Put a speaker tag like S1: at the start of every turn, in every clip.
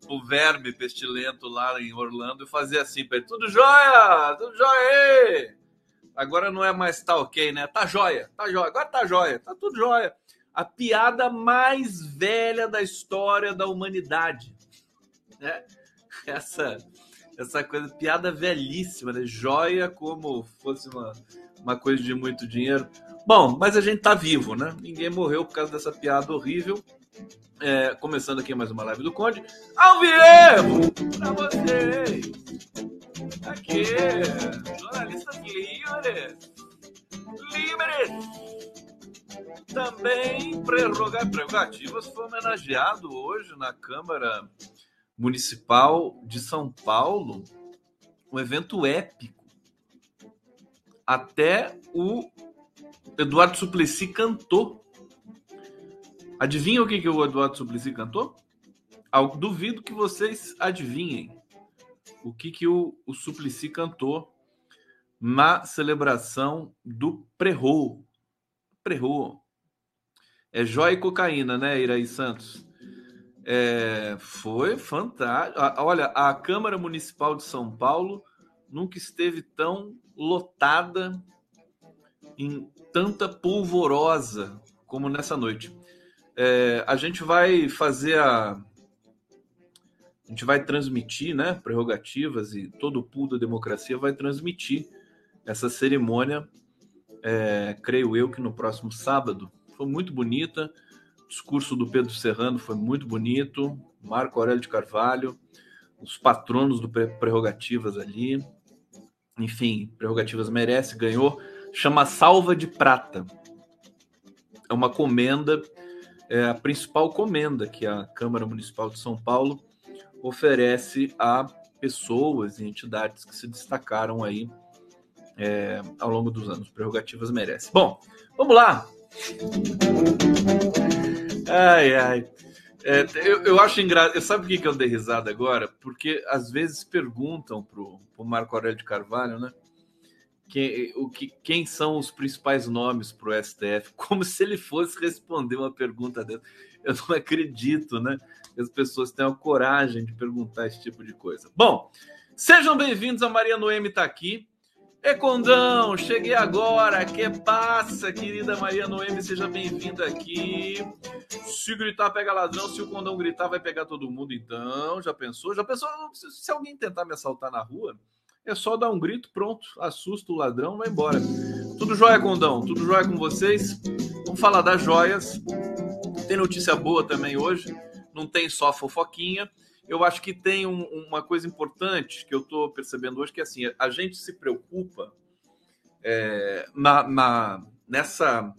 S1: pro verme pestilento lá em Orlando e fazer assim pra ele. Tudo jóia? Tudo jóia? Agora não é mais tá ok, né? Tá jóia, tá jóia. Agora tá jóia, tá tudo jóia. A piada mais velha da história da humanidade. Né? Essa essa coisa, piada velhíssima, né? Joia como fosse uma, uma coisa de muito dinheiro. Bom, mas a gente tá vivo, né? Ninguém morreu por causa dessa piada horrível. É, começando aqui mais uma live do Conde. Ao vivo! Pra vocês! Aqui, jornalistas livres! Livres! Também prerrogativas foi homenageado hoje na Câmara Municipal de São Paulo, um evento épico. Até o Eduardo Suplicy cantou. Adivinha o que, que o Eduardo Suplicy cantou? Duvido que vocês adivinhem o que, que o, o Suplicy cantou na celebração do Prerro. Prerro. É jóia e cocaína, né, Iraí Santos? É, foi fantástico. Olha, a Câmara Municipal de São Paulo nunca esteve tão lotada em tanta polvorosa como nessa noite. É, a gente vai fazer a. A gente vai transmitir, né? Prerrogativas e todo o pool da democracia vai transmitir essa cerimônia, é, creio eu que no próximo sábado. Foi muito bonita discurso do Pedro Serrano foi muito bonito, Marco Aurélio de Carvalho, os patronos do Prerrogativas ali. Enfim, Prerrogativas merece, ganhou. Chama Salva de Prata. É uma comenda, é a principal comenda que a Câmara Municipal de São Paulo oferece a pessoas e entidades que se destacaram aí é, ao longo dos anos. Prerrogativas merece. Bom, vamos lá. Ai, ai. É, eu, eu acho engraçado. Sabe por que, eu dei risada agora? Porque às vezes perguntam pro, pro Marco Aurélio de Carvalho, né? Quem, o que, quem são os principais nomes para o STF? Como se ele fosse responder uma pergunta dessa. Eu não acredito, né? As pessoas tenham coragem de perguntar esse tipo de coisa. Bom, sejam bem-vindos. A Maria Noemi está aqui. É Condão, cheguei agora. Que passa, querida Maria Noemi, seja bem-vinda aqui. Se gritar, pega ladrão. Se o Condão gritar, vai pegar todo mundo. Então, já pensou? Já pensou? Se alguém tentar me assaltar na rua, é só dar um grito, pronto. Assusta o ladrão, vai embora. Tudo jóia, Condão? Tudo jóia com vocês? Vamos falar das joias. Tem notícia boa também hoje. Não tem só fofoquinha eu acho que tem um, uma coisa importante que eu estou percebendo hoje, que é assim, a gente se preocupa é, na, na, nessa.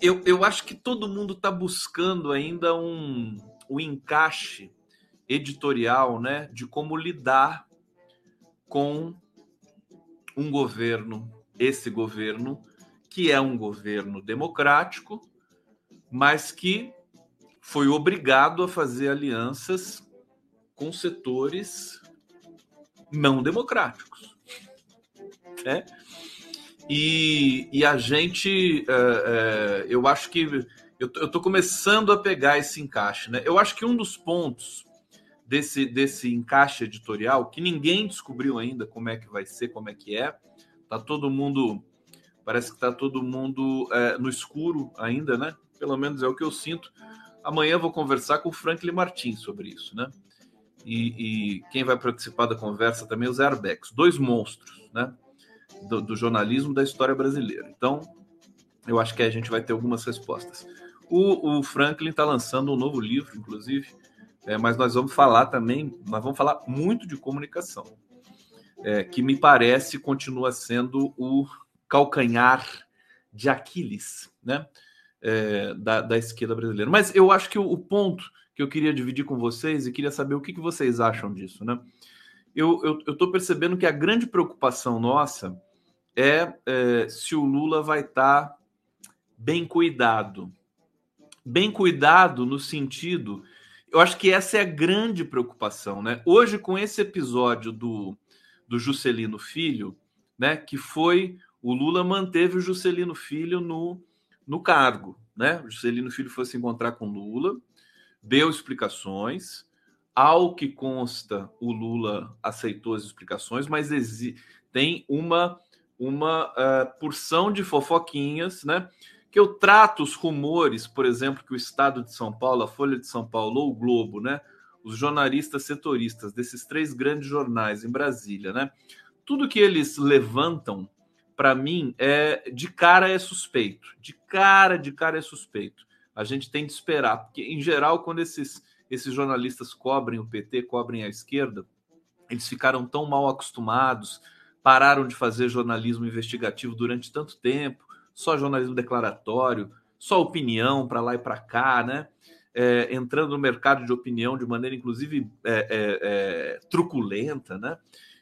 S1: Eu, eu acho que todo mundo está buscando ainda um, um encaixe editorial né, de como lidar com um governo, esse governo, que é um governo democrático, mas que foi obrigado a fazer alianças com setores não democráticos. Né? E, e a gente, é, é, eu acho que eu estou começando a pegar esse encaixe. Né? Eu acho que um dos pontos desse, desse encaixe editorial, que ninguém descobriu ainda como é que vai ser, como é que é, tá todo mundo, parece que está todo mundo é, no escuro ainda, né? Pelo menos é o que eu sinto. Amanhã vou conversar com o Franklin Martins sobre isso, né? e, e, quem vai participar da conversa também é os Airbags, dois monstros né, do, do, jornalismo da história brasileira. Então, eu acho que a gente vai ter algumas respostas. O, o Franklin está lançando um novo livro, inclusive, é, mas nós vamos falar também, nós vamos falar muito de comunicação, é, que me parece continua sendo o calcanhar de Aquiles, né? É, da, da esquerda brasileira. Mas eu acho que o, o ponto que eu queria dividir com vocês e queria saber o que, que vocês acham disso, né? Eu estou percebendo que a grande preocupação nossa é, é se o Lula vai estar tá bem cuidado. Bem cuidado no sentido. Eu acho que essa é a grande preocupação, né? Hoje, com esse episódio do, do Juscelino Filho, né? Que foi o Lula manteve o Juscelino Filho no, no cargo, né? O Juscelino Filho foi se encontrar com Lula, deu explicações. Ao que consta, o Lula aceitou as explicações, mas tem uma uma uh, porção de fofoquinhas, né? Eu trato os rumores, por exemplo, que o Estado de São Paulo, a Folha de São Paulo ou o Globo, né? Os jornalistas setoristas desses três grandes jornais em Brasília, né? Tudo que eles levantam, para mim, é de cara é suspeito. De cara, de cara é suspeito. A gente tem de esperar, porque em geral, quando esses, esses jornalistas cobrem o PT, cobrem a esquerda, eles ficaram tão mal acostumados pararam de fazer jornalismo investigativo durante tanto tempo, só jornalismo declaratório, só opinião para lá e para cá, né? É, entrando no mercado de opinião de maneira, inclusive, é, é, é truculenta, né?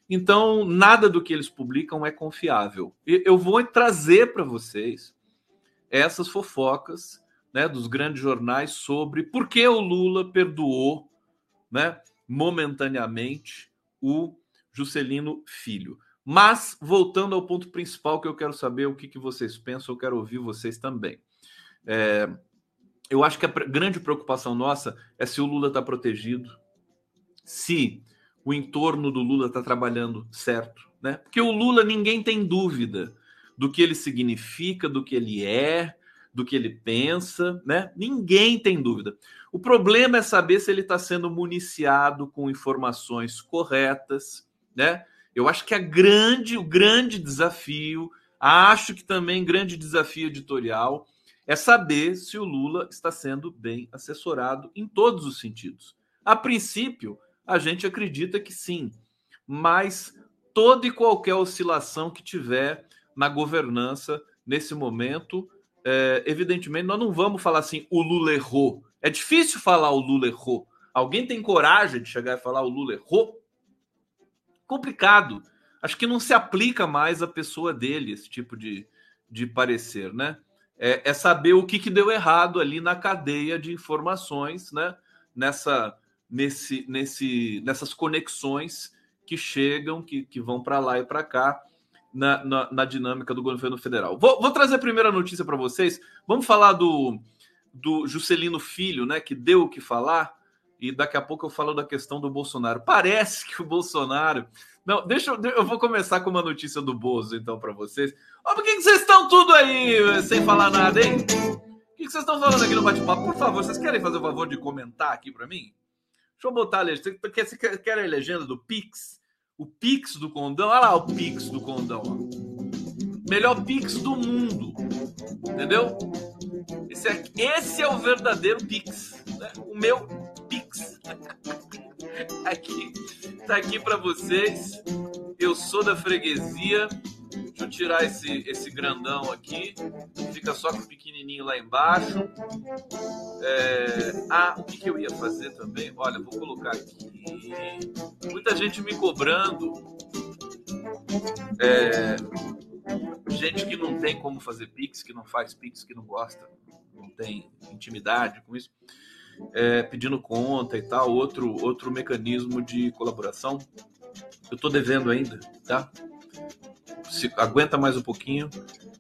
S1: Então, nada do que eles publicam é confiável. Eu vou trazer para vocês essas fofocas né, dos grandes jornais sobre por que o Lula perdoou né, momentaneamente o Juscelino Filho. Mas, voltando ao ponto principal que eu quero saber o que, que vocês pensam, eu quero ouvir vocês também. É, eu acho que a grande preocupação nossa é se o Lula está protegido, se o entorno do Lula está trabalhando certo, né? Porque o Lula ninguém tem dúvida do que ele significa, do que ele é, do que ele pensa, né? Ninguém tem dúvida. O problema é saber se ele está sendo municiado com informações corretas, né? Eu acho que a grande, o grande desafio, acho que também grande desafio editorial, é saber se o Lula está sendo bem assessorado em todos os sentidos. A princípio, a gente acredita que sim, mas toda e qualquer oscilação que tiver na governança nesse momento, é, evidentemente, nós não vamos falar assim, o Lula errou. É difícil falar o Lula errou. Alguém tem coragem de chegar e falar o Lula errou? Complicado. Acho que não se aplica mais à pessoa dele esse tipo de, de parecer, né? É, é saber o que, que deu errado ali na cadeia de informações, né? Nessa, nesse, nesse, nessas conexões que chegam, que, que vão para lá e para cá na, na, na, dinâmica do governo federal. Vou, vou trazer a primeira notícia para vocês. Vamos falar do, do Juscelino Filho, né? Que deu o que falar e daqui a pouco eu falo da questão do Bolsonaro. Parece que o Bolsonaro. Não, deixa eu. Eu vou começar com uma notícia do Bozo, então, para vocês. Ó, por que, que vocês estão tudo aí sem falar nada, hein? O que, que vocês estão falando aqui no bate-papo? Por favor, vocês querem fazer o favor de comentar aqui para mim? Deixa eu botar a legenda. Você quer, quer a legenda do Pix? O Pix do Condão? Olha lá o Pix do Condão. Ó. Melhor Pix do mundo. Entendeu? Esse é, esse é o verdadeiro Pix. Né? O meu Pix. aqui, tá aqui para vocês. Eu sou da freguesia. Deixa eu tirar esse, esse grandão aqui. Fica só com o pequenininho lá embaixo. É... Ah, o que, que eu ia fazer também? Olha, vou colocar aqui. Muita gente me cobrando. É... Gente que não tem como fazer Pix, que não faz Pix, que não gosta, não tem intimidade com isso é, pedindo conta e tal, outro, outro mecanismo de colaboração. Eu estou devendo ainda, tá? Se, aguenta mais um pouquinho,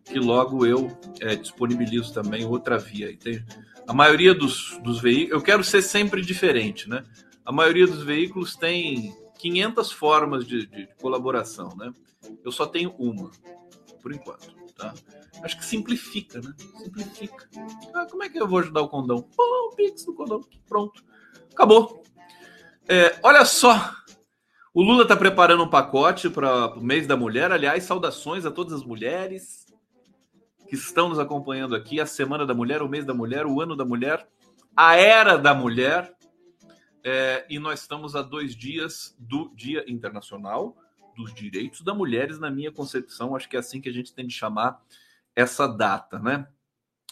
S1: que logo eu é, disponibilizo também outra via. Tem, a maioria dos, dos veículos, eu quero ser sempre diferente, né? A maioria dos veículos tem 500 formas de, de colaboração, né? Eu só tenho uma, por enquanto, tá? Acho que simplifica, né? Simplifica. Ah, como é que eu vou ajudar o condão? Pô, o Pix do condão. Pronto. Acabou. É, olha só. O Lula está preparando um pacote para o mês da mulher. Aliás, saudações a todas as mulheres que estão nos acompanhando aqui. A Semana da Mulher, o mês da mulher, o ano da mulher, a era da mulher. É, e nós estamos a dois dias do Dia Internacional dos Direitos da Mulheres, na minha concepção. Acho que é assim que a gente tem de chamar essa data, né?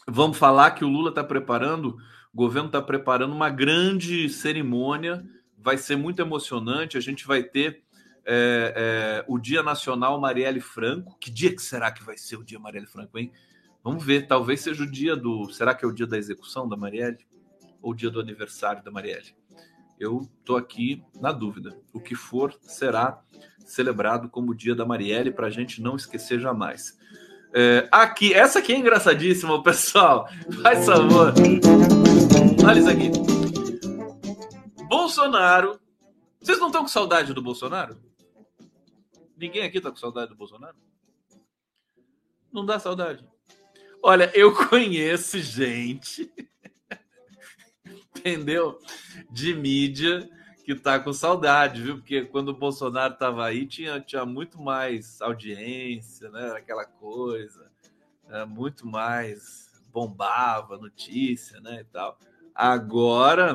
S1: Vamos falar que o Lula está preparando, o governo está preparando uma grande cerimônia, vai ser muito emocionante. A gente vai ter é, é, o Dia Nacional Marielle Franco. Que dia que será que vai ser o Dia Marielle Franco, hein? Vamos ver, talvez seja o dia do. Será que é o dia da execução da Marielle? Ou o dia do aniversário da Marielle? Eu estou aqui na dúvida. O que for será celebrado como o Dia da Marielle, para a gente não esquecer jamais. É, aqui, essa aqui é engraçadíssima, pessoal. Faz favor. Olha isso aqui. Bolsonaro. Vocês não estão com saudade do Bolsonaro? Ninguém aqui está com saudade do Bolsonaro? Não dá saudade. Olha, eu conheço gente, entendeu? De mídia que tá com saudade, viu? Porque quando o Bolsonaro tava aí, tinha, tinha muito mais audiência, né? Aquela coisa, né? muito mais bombava notícia, né? E tal. Agora,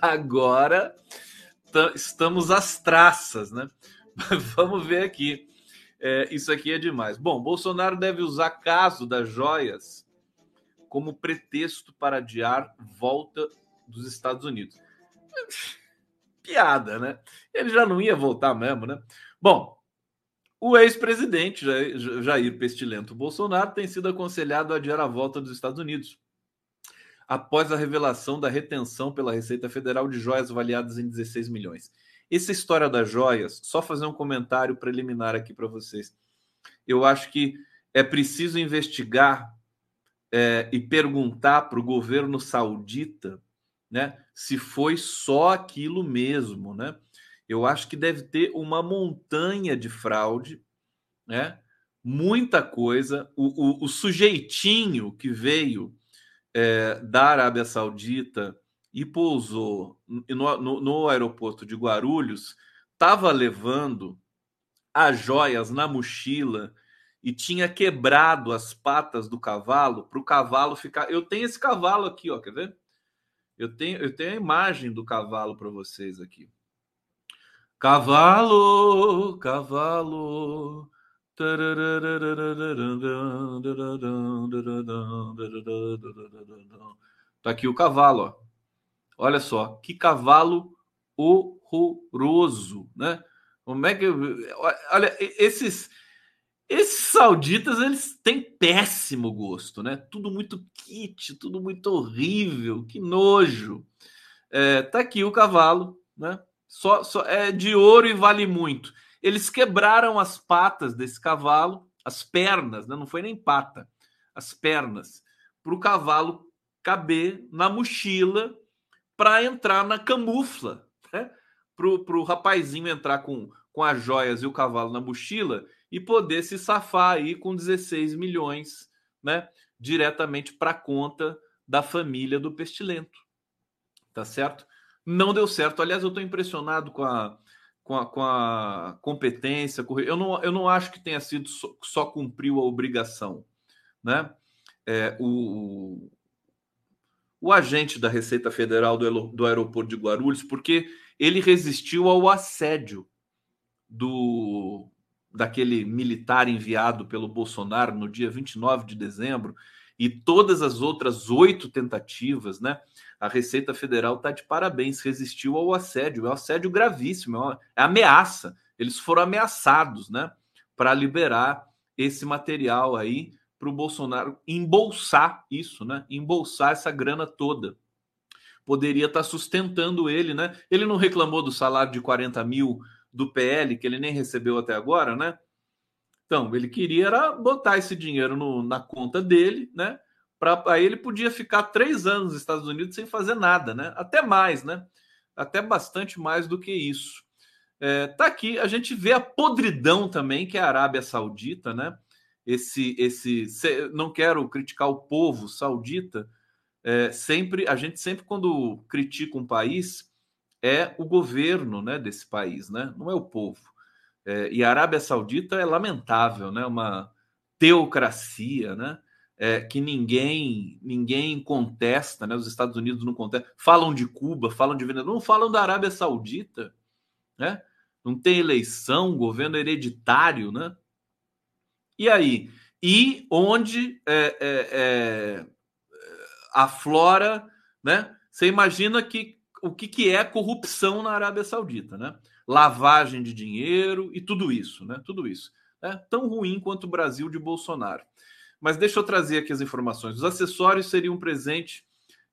S1: agora estamos às traças, né? Vamos ver aqui. É, isso aqui é demais. Bom, Bolsonaro deve usar caso das joias como pretexto para adiar volta dos Estados Unidos. Piada, né? Ele já não ia voltar mesmo, né? Bom, o ex-presidente Jair Pestilento Bolsonaro tem sido aconselhado a adiar a volta dos Estados Unidos após a revelação da retenção pela Receita Federal de joias avaliadas em 16 milhões. Essa história das joias, só fazer um comentário preliminar aqui para vocês. Eu acho que é preciso investigar é, e perguntar para o governo saudita né, se foi só aquilo mesmo. Né? Eu acho que deve ter uma montanha de fraude, né? muita coisa. O, o, o sujeitinho que veio é, da Arábia Saudita e pousou no, no, no aeroporto de Guarulhos, estava levando as joias na mochila e tinha quebrado as patas do cavalo para o cavalo ficar. Eu tenho esse cavalo aqui, ó, quer ver? Eu tenho, eu tenho a imagem do cavalo para vocês aqui. Cavalo, cavalo. Tá aqui o cavalo, ó. Olha só, que cavalo horroroso, né? Como é que olha esses esses sauditas eles têm péssimo gosto, né? Tudo muito kit, tudo muito horrível, que nojo. É, tá aqui o cavalo, né? Só, só é de ouro e vale muito. Eles quebraram as patas desse cavalo, as pernas, né? não foi nem pata, as pernas, para o cavalo caber na mochila para entrar na camufla, né? para o rapazinho entrar com, com as joias e o cavalo na mochila e poder se safar aí com 16 milhões né? diretamente para a conta da família do pestilento. Tá certo? Não deu certo. Aliás, eu estou impressionado com a, com a, com a competência. Eu não, eu não acho que tenha sido só, só cumpriu a obrigação. Né? É, o, o agente da Receita Federal do, do aeroporto de Guarulhos, porque ele resistiu ao assédio do daquele militar enviado pelo Bolsonaro no dia 29 de dezembro e todas as outras oito tentativas, né? A Receita Federal está de parabéns, resistiu ao assédio, é um assédio gravíssimo, é, uma, é ameaça. Eles foram ameaçados, né? Para liberar esse material aí para o Bolsonaro embolsar isso, né? Embolsar essa grana toda. Poderia estar tá sustentando ele, né? Ele não reclamou do salário de 40 mil do PL, que ele nem recebeu até agora, né? Então, ele queria era botar esse dinheiro no, na conta dele, né? Pra, aí ele podia ficar três anos nos Estados Unidos sem fazer nada, né? Até mais, né? Até bastante mais do que isso. É, tá aqui, a gente vê a podridão também, que é a Arábia Saudita, né? esse esse não quero criticar o povo saudita é, sempre a gente sempre quando critica um país é o governo né desse país né não é o povo é, e a Arábia Saudita é lamentável né uma teocracia né é, que ninguém ninguém contesta né os Estados Unidos não contestam falam de Cuba falam de Venezuela não falam da Arábia Saudita né não tem eleição governo hereditário né e aí? E onde é, é, é, aflora, né? Você imagina que o que, que é corrupção na Arábia Saudita, né? Lavagem de dinheiro e tudo isso, né? Tudo isso. É tão ruim quanto o Brasil de Bolsonaro. Mas deixa eu trazer aqui as informações. Os acessórios seriam um presente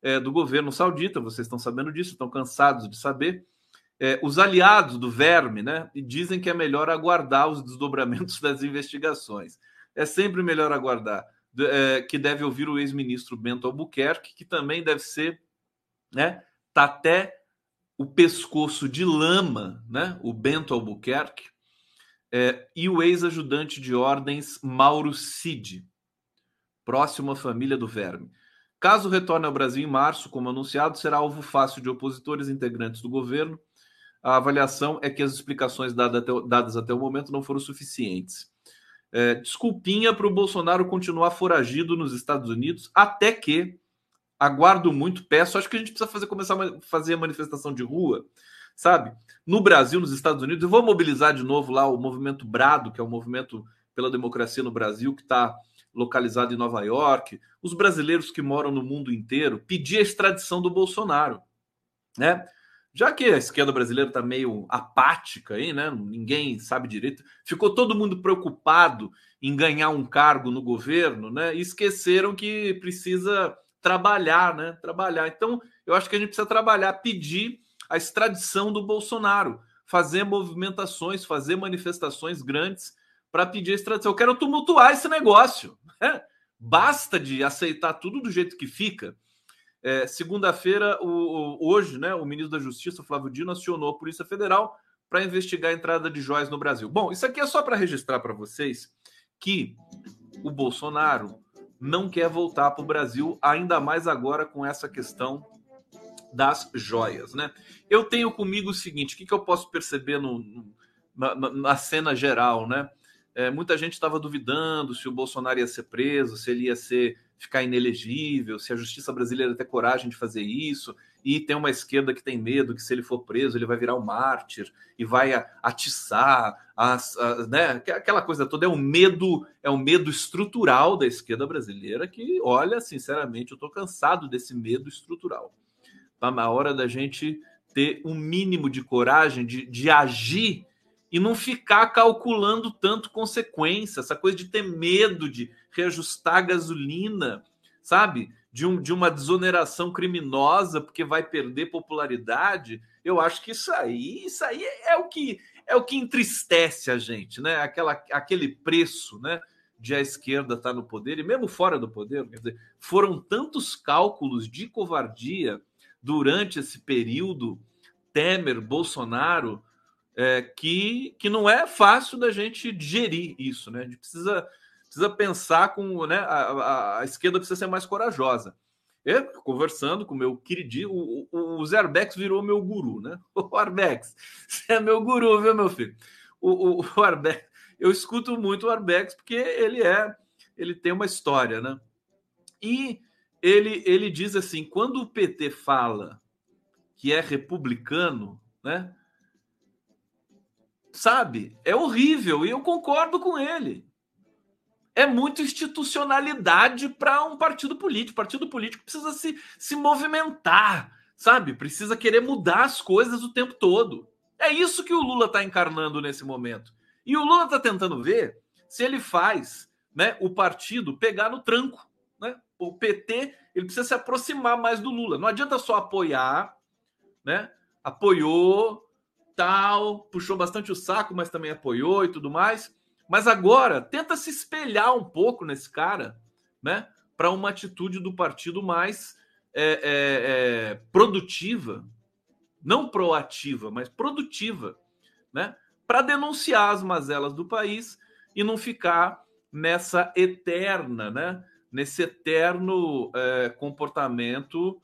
S1: é, do governo saudita, vocês estão sabendo disso, estão cansados de saber. é, os aliados do verme, né? Dizem que é melhor aguardar os desdobramentos das investigações. É sempre melhor aguardar. É, que deve ouvir o ex-ministro Bento Albuquerque, que também deve ser, né? Tá até o pescoço de lama, né? O Bento Albuquerque é, e o ex-ajudante de ordens Mauro Cid, próximo à família do Verme. Caso retorne ao Brasil em março, como anunciado, será alvo fácil de opositores integrantes do governo. A avaliação é que as explicações dadas até o momento não foram suficientes. É, desculpinha para o Bolsonaro continuar foragido nos Estados Unidos, até que aguardo muito, peço. Acho que a gente precisa fazer, começar a fazer a manifestação de rua sabe? No Brasil, nos Estados Unidos, eu vou mobilizar de novo lá o movimento Brado, que é o movimento pela democracia no Brasil, que está localizado em Nova York, os brasileiros que moram no mundo inteiro, pedir a extradição do Bolsonaro, né? Já que a esquerda brasileira está meio apática aí, né? Ninguém sabe direito, ficou todo mundo preocupado em ganhar um cargo no governo, né? E esqueceram que precisa trabalhar, né? Trabalhar. Então, eu acho que a gente precisa trabalhar, pedir a extradição do Bolsonaro, fazer movimentações, fazer manifestações grandes para pedir a extradição. Eu quero tumultuar esse negócio. Né? Basta de aceitar tudo do jeito que fica. É, Segunda-feira, hoje, né, o ministro da Justiça, Flávio Dino, acionou a Polícia Federal para investigar a entrada de joias no Brasil. Bom, isso aqui é só para registrar para vocês que o Bolsonaro não quer voltar para o Brasil, ainda mais agora com essa questão das joias, né? Eu tenho comigo o seguinte: o que, que eu posso perceber no, na, na, cena geral, né? É, muita gente estava duvidando se o Bolsonaro ia ser preso, se ele ia ser ficar inelegível, se a justiça brasileira tem coragem de fazer isso, e tem uma esquerda que tem medo que se ele for preso ele vai virar um mártir e vai atiçar as, as, né? aquela coisa toda é um medo é um medo estrutural da esquerda brasileira que olha sinceramente eu estou cansado desse medo estrutural Tá na hora da gente ter um mínimo de coragem de, de agir e não ficar calculando tanto consequência, essa coisa de ter medo de reajustar a gasolina, sabe? De, um, de uma desoneração criminosa porque vai perder popularidade. Eu acho que isso aí, isso aí é o que é o que entristece a gente, né? Aquela, aquele preço, né? De a esquerda estar tá no poder e mesmo fora do poder, quer dizer, foram tantos cálculos de covardia durante esse período Temer, Bolsonaro, é, que, que não é fácil da gente digerir isso, né? A gente precisa, precisa pensar com. Né, a, a, a esquerda precisa ser mais corajosa. Eu, conversando com meu queridinho, o, o, o Zerbex virou meu guru, né? O Arbex, você é meu guru, viu, meu filho? O, o, o Arbex, eu escuto muito o Arbex porque ele é, ele tem uma história, né? E ele, ele diz assim: quando o PT fala que é republicano, né? Sabe, é horrível e eu concordo com ele. É muito institucionalidade para um partido político. O partido político precisa se, se movimentar, sabe? Precisa querer mudar as coisas o tempo todo. É isso que o Lula está encarnando nesse momento. E o Lula está tentando ver se ele faz né, o partido pegar no tranco né? O PT ele precisa se aproximar mais do Lula. Não adianta só apoiar, né? Apoiou, tal, puxou bastante o saco, mas também apoiou e tudo mais. Mas agora tenta se espelhar um pouco nesse cara, né? Para uma atitude do partido mais é, é, é, produtiva, não proativa, mas produtiva, né? Para denunciar as mazelas do país e não ficar nessa eterna, né? nesse eterno é, comportamento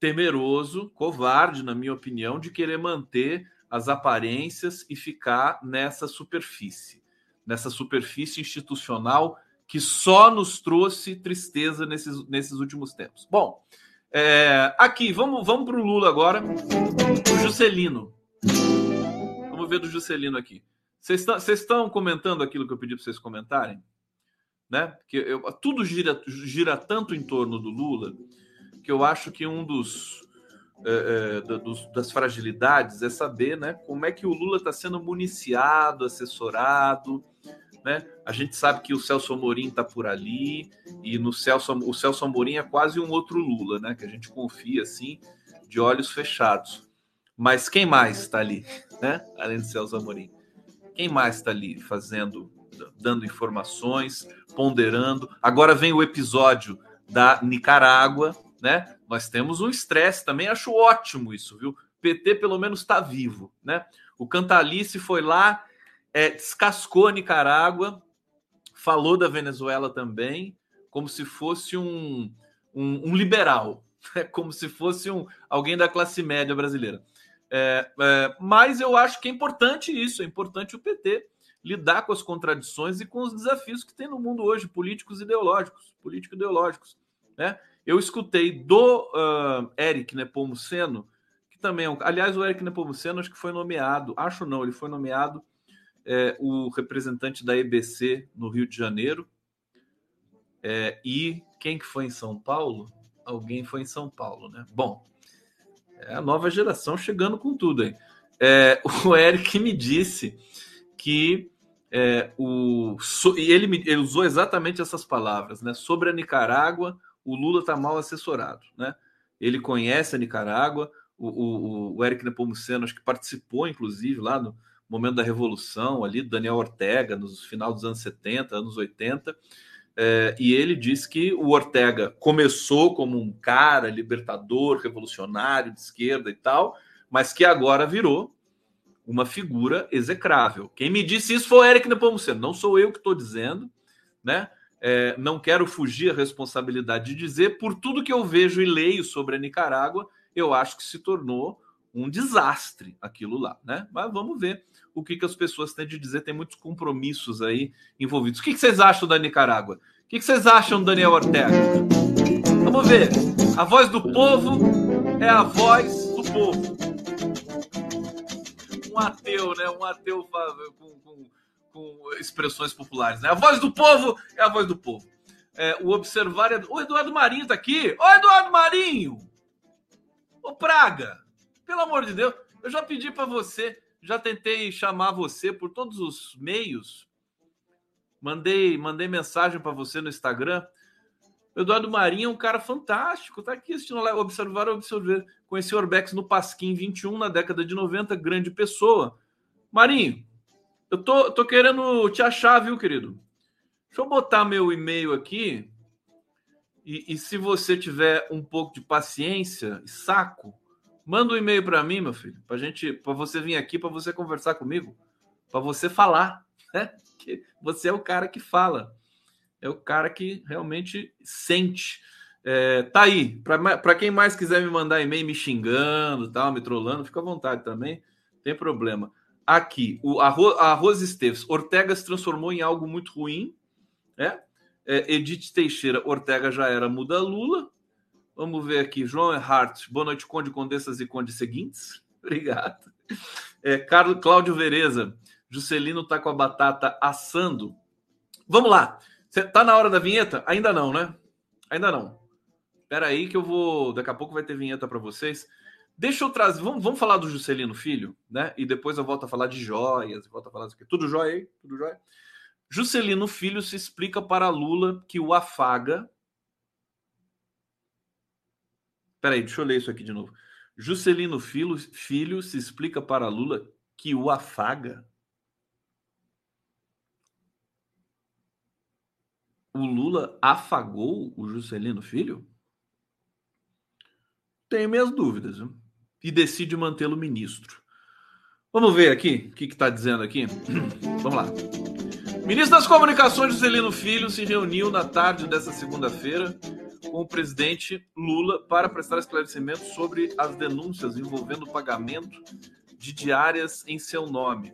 S1: temeroso, covarde, na minha opinião, de querer manter as aparências e ficar nessa superfície, nessa superfície institucional que só nos trouxe tristeza nesses, nesses últimos tempos. Bom, é, aqui, vamos, vamos para o Lula agora. O Juscelino. Vamos ver do Juscelino aqui. Vocês estão comentando aquilo que eu pedi para vocês comentarem? né? Porque eu, tudo gira, gira tanto em torno do Lula que eu acho que um dos, é, é, dos das fragilidades é saber, né? Como é que o Lula está sendo municiado, assessorado, né? A gente sabe que o Celso Amorim está por ali e no Celso o Celso Amorim é quase um outro Lula, né? Que a gente confia assim de olhos fechados. Mas quem mais está ali, né? Além de Celso Amorim. Quem mais está ali fazendo, dando informações, ponderando? Agora vem o episódio da Nicarágua, né? Nós temos um estresse também, acho ótimo isso, viu? PT pelo menos está vivo, né? O Cantalice foi lá, é, descascou a Nicarágua, falou da Venezuela também, como se fosse um, um, um liberal, como se fosse um, alguém da classe média brasileira. É, é, mas eu acho que é importante isso, é importante o PT lidar com as contradições e com os desafios que tem no mundo hoje, políticos ideológicos, político-ideológicos. Né? Eu escutei do uh, Eric Nepomuceno, que também é um. Aliás, o Eric Nepomuceno acho que foi nomeado, acho não, ele foi nomeado é, o representante da EBC no Rio de Janeiro. É, e quem que foi em São Paulo? Alguém foi em São Paulo, né? Bom, é a nova geração chegando com tudo aí. É, o Eric me disse que é, o, so, e ele, ele usou exatamente essas palavras, né? Sobre a Nicarágua, o Lula está mal assessorado, né? Ele conhece a Nicarágua, o, o, o Eric Nepomuceno acho que participou, inclusive, lá no momento da Revolução, ali, Daniel Ortega, no final dos anos 70, anos 80, é, e ele disse que o Ortega começou como um cara libertador, revolucionário de esquerda e tal, mas que agora virou uma figura execrável. Quem me disse isso foi Eric Nepomuceno, não sou eu que estou dizendo, né? É, não quero fugir a responsabilidade de dizer, por tudo que eu vejo e leio sobre a Nicarágua, eu acho que se tornou um desastre aquilo lá, né? Mas vamos ver o que, que as pessoas têm de dizer. Tem muitos compromissos aí envolvidos. O que, que vocês acham da Nicarágua? O que, que vocês acham do Daniel Ortega? Vamos ver. A voz do povo é a voz do povo. Um ateu, né? Um ateu com, com, com expressões populares. Né? A voz do povo é a voz do povo. É, o observar é... O Eduardo Marinho tá aqui. Ô, Eduardo Marinho! Ô, Praga! Pelo amor de Deus, eu já pedi para você, já tentei chamar você por todos os meios. Mandei, mandei mensagem para você no Instagram. Eduardo Marinho é um cara fantástico, tá aqui assistindo lá, observar, observar. Conheci o Orbex no Pasquim 21, na década de 90, grande pessoa. Marinho, eu tô, tô querendo te achar, viu, querido? Deixa eu botar meu e-mail aqui. E, e se você tiver um pouco de paciência e saco, Manda um e-mail para mim, meu filho, para gente, para você vir aqui, para você conversar comigo, para você falar, né? Que você é o cara que fala, é o cara que realmente sente. É, tá aí. Para quem mais quiser me mandar e-mail me xingando, tal, me trollando, fica à vontade também, tem problema. Aqui, o arroz, arroz Esteves, Ortega se transformou em algo muito ruim, né? É, Edith Teixeira, Ortega já era muda Lula, Vamos ver aqui. João Hart. Boa noite, Conde, Condessas e Condes seguintes. Obrigado. É, Carlos Cláudio Vereza. Juscelino tá com a batata assando. Vamos lá. Cê tá na hora da vinheta? Ainda não, né? Ainda não. Espera aí que eu vou. Daqui a pouco vai ter vinheta para vocês. Deixa eu trazer. Vamos, vamos falar do Juscelino Filho, né? E depois eu volto a falar de joias. Volto a falar isso aqui. Tudo jóia aí? Tudo jóia? Juscelino Filho se explica para Lula que o afaga Peraí, deixa eu ler isso aqui de novo. Juscelino Filho, Filho se explica para Lula que o afaga. O Lula afagou o Juscelino Filho? Tenho minhas dúvidas. Viu? E decide mantê-lo ministro. Vamos ver aqui o que está dizendo aqui. Vamos lá. Ministro das Comunicações Juscelino Filho se reuniu na tarde dessa segunda-feira com o presidente Lula para prestar esclarecimentos sobre as denúncias envolvendo o pagamento de diárias em seu nome.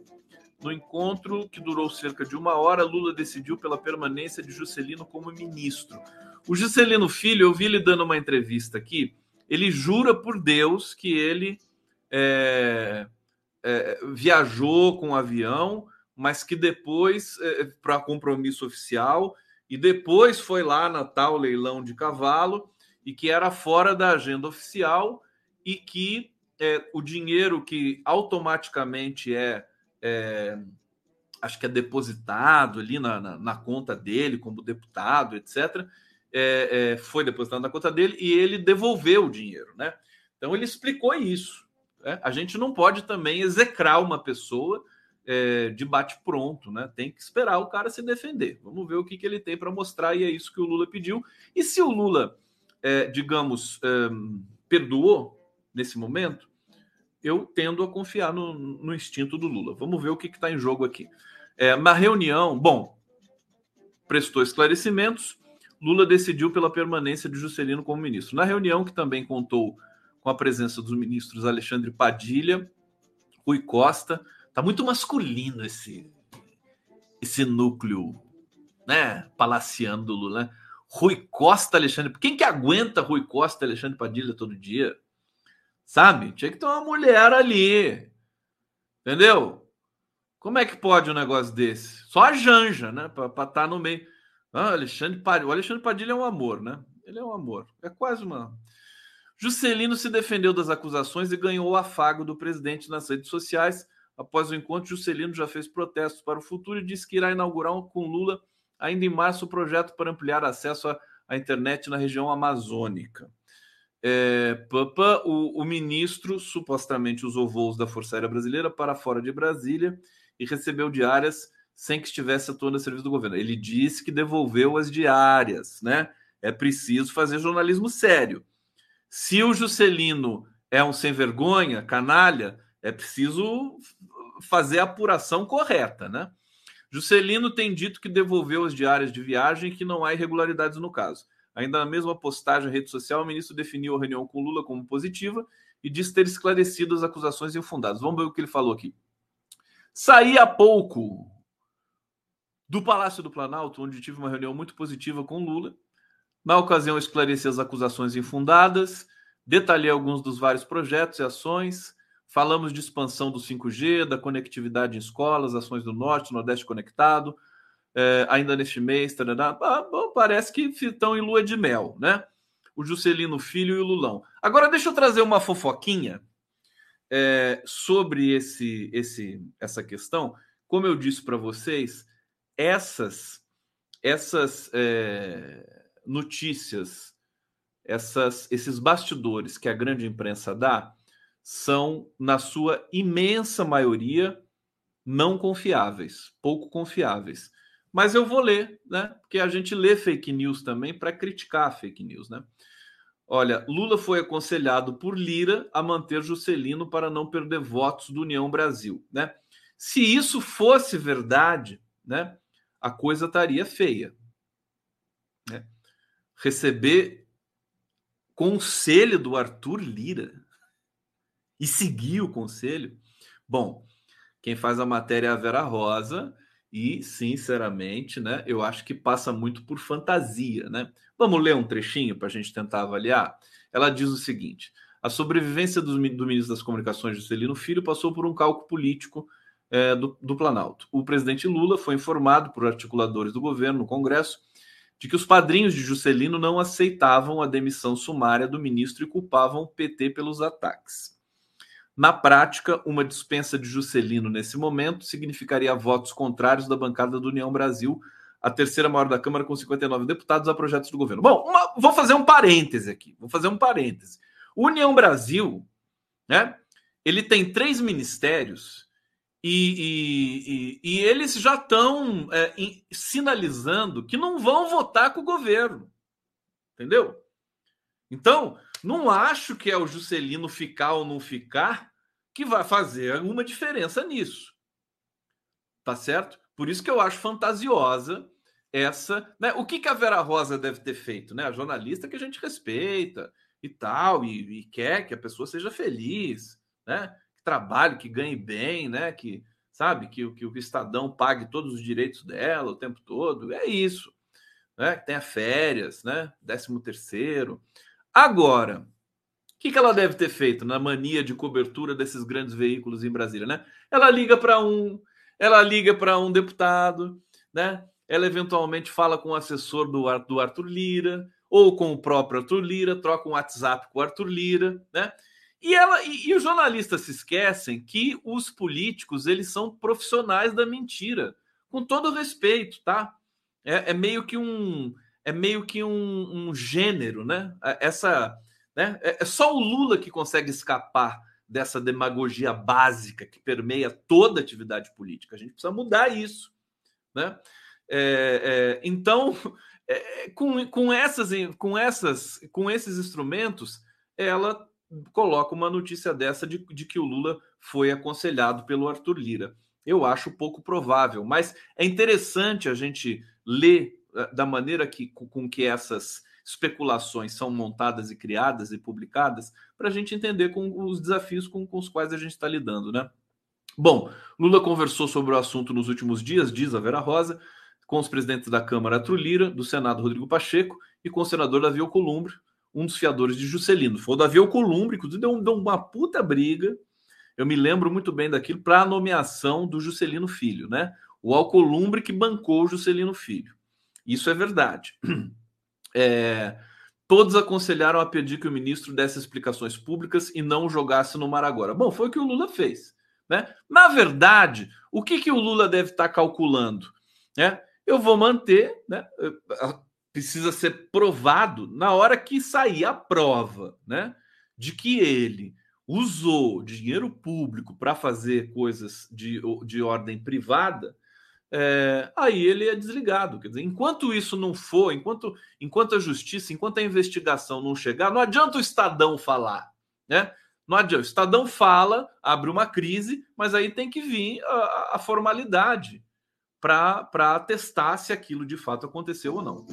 S1: No encontro, que durou cerca de uma hora, Lula decidiu pela permanência de Juscelino como ministro. O Juscelino Filho, eu vi ele dando uma entrevista aqui, ele jura por Deus que ele é, é, viajou com um avião, mas que depois, é, para compromisso oficial, e depois foi lá na tal leilão de cavalo e que era fora da agenda oficial e que é, o dinheiro que automaticamente é, é, acho que é depositado ali na, na, na, conta dele como deputado, etc., é, é, foi depositado na conta dele e ele devolveu o dinheiro, né? Então ele explicou isso. Né? A gente não pode também execrar uma pessoa é, de bate-pronto, né? Tem que esperar o cara se defender. Vamos ver o que, que ele tem para mostrar, e é isso que o Lula pediu. E se o Lula, é, digamos, é, perdoou nesse momento, eu tendo a confiar no, no instinto do Lula. Vamos ver o que está em jogo aqui. É, na reunião, bom, prestou esclarecimentos, Lula decidiu pela permanência de Juscelino como ministro. Na reunião, que também contou com a presença dos ministros Alexandre Padilha, Rui Costa, tá muito masculino esse esse núcleo, né, palaciano do Lula, né? Rui Costa, Alexandre, quem que aguenta Rui Costa, Alexandre Padilha todo dia? Sabe? Tinha que ter uma mulher ali. Entendeu? Como é que pode um negócio desse? Só a Janja, né, para estar tá no meio. Ah, Alexandre Padilha, o Alexandre Padilha é um amor, né? Ele é um amor. É quase uma Juscelino se defendeu das acusações e ganhou o afago do presidente nas redes sociais. Após o encontro, Juscelino já fez protestos para o futuro e disse que irá inaugurar com Lula, ainda em março, o projeto para ampliar acesso à, internet na região amazônica. É, o, o, ministro supostamente usou voos da Força Aérea Brasileira para fora de Brasília e recebeu diárias sem que estivesse atuando a serviço do governo. Ele disse que devolveu as diárias, né? É preciso fazer jornalismo sério. Se o Juscelino é um sem vergonha, canalha, é preciso fazer a apuração correta, né? Juscelino tem dito que devolveu as diárias de viagem e que não há irregularidades no caso. Ainda na mesma postagem na rede social, o ministro definiu a reunião com Lula como positiva e disse ter esclarecido as acusações infundadas. Vamos ver o que ele falou aqui. Saí há pouco do Palácio do Planalto, onde tive uma reunião muito positiva com Lula na ocasião, esclareci as acusações infundadas, detalhei alguns dos vários projetos e ações, falamos de expansão do 5G, da conectividade em escolas, ações do Norte, Nordeste conectado, é, ainda neste mês, tarará, ah, bom, parece que estão em lua de mel, né? O Juscelino Filho e o Lulão. Agora, deixa eu trazer uma fofoquinha é, sobre esse, esse, essa questão. Como eu disse para vocês, essas, essas é, notícias, essas, esses bastidores que a grande imprensa dá, são, na sua imensa maioria, não confiáveis, pouco confiáveis. Mas eu vou ler, né? Porque a gente lê fake news também para criticar fake news, né? Olha, Lula foi aconselhado por Lira a manter Juscelino para não perder votos do União Brasil, né? Se isso fosse verdade, né, a coisa estaria feia, né? receber conselho do Arthur Lira e seguir o conselho. Bom, quem faz a matéria é a Vera Rosa e, sinceramente, né, eu acho que passa muito por fantasia, né? Vamos ler um trechinho para a gente tentar avaliar? Ela diz o seguinte: a sobrevivência do, do ministro das Comunicações, Juscelino Filho, passou por um cálculo político é, do, do Planalto. O presidente Lula foi informado por articuladores do governo no Congresso de que os padrinhos de Juscelino não aceitavam a demissão sumária do ministro e culpavam o PT pelos ataques. Na prática, uma dispensa de Juscelino nesse momento significaria votos contrários da bancada do União Brasil, a terceira maior da Câmara, com 59 deputados a projetos do governo. Bom, uma, vou fazer um parêntese aqui. Vou fazer um parêntese. União Brasil, né? Ele tem três ministérios e, e, e, e eles já estão é, sinalizando que não vão votar com o governo. Entendeu? Então, não acho que é o Juscelino ficar ou não ficar que vai fazer alguma diferença nisso. Tá certo? Por isso que eu acho fantasiosa essa. Né? O que, que a Vera Rosa deve ter feito? Né? A jornalista que a gente respeita e tal, e, e quer que a pessoa seja feliz, né? que trabalhe, que ganhe bem, né? Que sabe que, que o Estadão pague todos os direitos dela o tempo todo. É isso, né? Que tenha férias, né? Décimo terceiro. Agora, que, que ela deve ter feito na mania de cobertura desses grandes veículos em Brasília, né? Ela liga para um, ela liga para um deputado, né? Ela eventualmente fala com o assessor do, do Arthur Lira ou com o próprio Arthur Lira, troca um WhatsApp com o Arthur Lira, né? E, ela, e, e, os jornalistas se esquecem que os políticos eles são profissionais da mentira, com todo respeito, tá? É, é meio que um é meio que um, um gênero, né? É, essa, né? É, é só o Lula que consegue escapar dessa demagogia básica que permeia toda a atividade política. A gente precisa mudar isso. Né? É, é, então, é, com, com, essas, com, essas, com esses instrumentos, ela coloca uma notícia dessa de, de que o Lula foi aconselhado pelo Arthur Lira. Eu acho pouco provável, mas é interessante a gente ler eh, da maneira que, com que essas especulações são montadas e criadas e publicadas, para a gente entender com os desafios com, com os quais a gente está lidando, né? Bom, Lula conversou sobre o assunto nos últimos dias, diz a Vera Rosa, com os presidentes da Câmara Arthur Lira, do Senado Rodrigo Pacheco e com o senador Davi Alcolumbre, um dos fiadores de Juscelino. Foi o Davi Alcolumbre, inclusive deu, deu uma puta briga, eu me lembro muito bem daquilo, para a nomeação do Juscelino Filho, né? O Alcolumbre que bancou o Juscelino Filho. Isso é verdade. É, todos aconselharam a pedir que o ministro desse explicações públicas e não jogasse no mar agora. Bom, foi o que o Lula fez. Né? Na verdade, o que, que o Lula deve estar calculando? Né? Eu vou manter, né? precisa ser provado na hora que sair a prova né? de que ele usou dinheiro público para fazer coisas de, de ordem privada, é, aí ele é desligado. Quer dizer, enquanto isso não for, enquanto, enquanto a justiça, enquanto a investigação não chegar, não adianta o Estadão falar, né? Não adianta. O Estadão fala, abre uma crise, mas aí tem que vir a, a formalidade para atestar se aquilo de fato aconteceu ou não.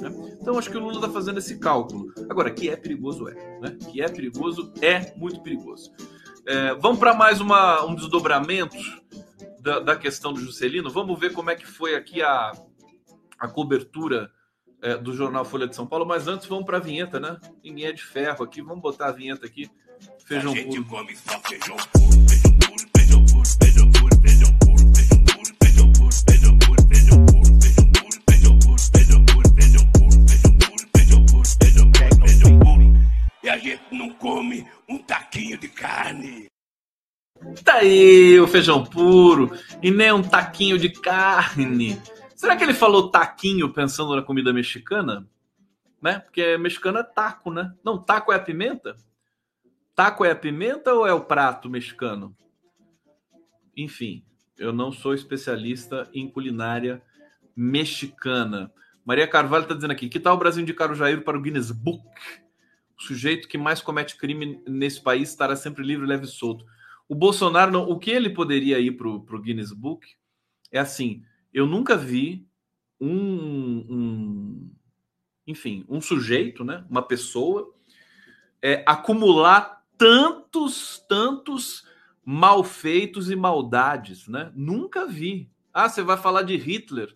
S1: Né? Então, acho que o Lula está fazendo esse cálculo. Agora, que é perigoso é. Né? Que é perigoso é muito perigoso. É, vamos para mais uma, um desdobramento da, da, questão do Juscelino. Vamos ver como é que foi aqui a, a cobertura é, do jornal Folha de São Paulo. Mas antes, vamos para a vinheta, né? Ninguém é de ferro aqui. Vamos botar a vinheta aqui. Feijão a gente puro. come só feijão puro, feijão puro, feijão puro, feijão puro, feijão puro.
S2: E a gente não come um taquinho de carne.
S1: Tá aí o feijão puro e nem um taquinho de carne. Será que ele falou taquinho pensando na comida mexicana? Né? Porque mexicana é taco, né? Não, taco é a pimenta? Taco é a pimenta ou é o prato mexicano? Enfim, eu não sou especialista em culinária mexicana. Maria Carvalho está dizendo aqui: que tal o Brasil indicar o Jair para o Guinness Book? O sujeito que mais comete crime nesse país estará sempre livre, leve e solto. O Bolsonaro, não, o que ele poderia ir para o Guinness Book é assim: eu nunca vi um, um enfim, um sujeito, né, uma pessoa, é, acumular tantos, tantos malfeitos e maldades, né? Nunca vi. Ah, você vai falar de Hitler?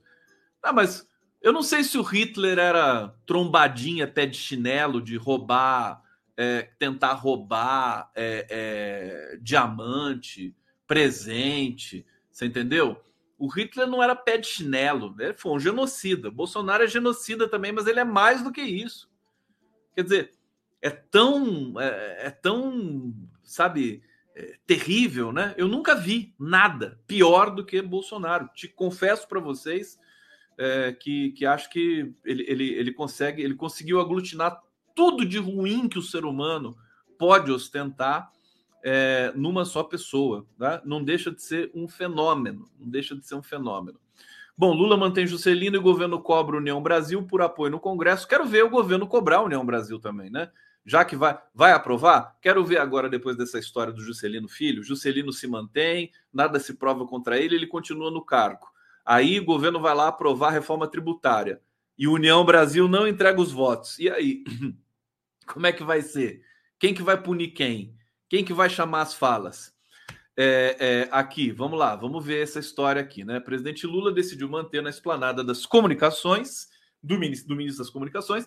S1: Ah, mas eu não sei se o Hitler era trombadinha, pé de chinelo, de roubar é, tentar roubar é, é, diamante, presente, você entendeu? O Hitler não era pé de chinelo, ele foi um genocida. Bolsonaro é genocida também, mas ele é mais do que isso. Quer dizer, é tão, é, é tão, sabe, é, terrível, né? Eu nunca vi nada pior do que Bolsonaro. Te confesso para vocês é, que, que acho que ele, ele, ele consegue, ele conseguiu aglutinar tudo de ruim que o ser humano pode ostentar é, numa só pessoa. Tá? Não deixa de ser um fenômeno. Não deixa de ser um fenômeno. Bom, Lula mantém Juscelino e o governo cobra União Brasil por apoio no Congresso. Quero ver o governo cobrar União Brasil também, né? Já que vai, vai aprovar, quero ver agora, depois dessa história do Juscelino Filho. Juscelino se mantém, nada se prova contra ele, ele continua no cargo. Aí o governo vai lá aprovar a reforma tributária. E União Brasil não entrega os votos. E aí? Como é que vai ser? Quem que vai punir quem? Quem que vai chamar as falas? É, é, aqui, vamos lá, vamos ver essa história aqui, né? Presidente Lula decidiu manter na esplanada das comunicações, do ministro, do ministro das Comunicações,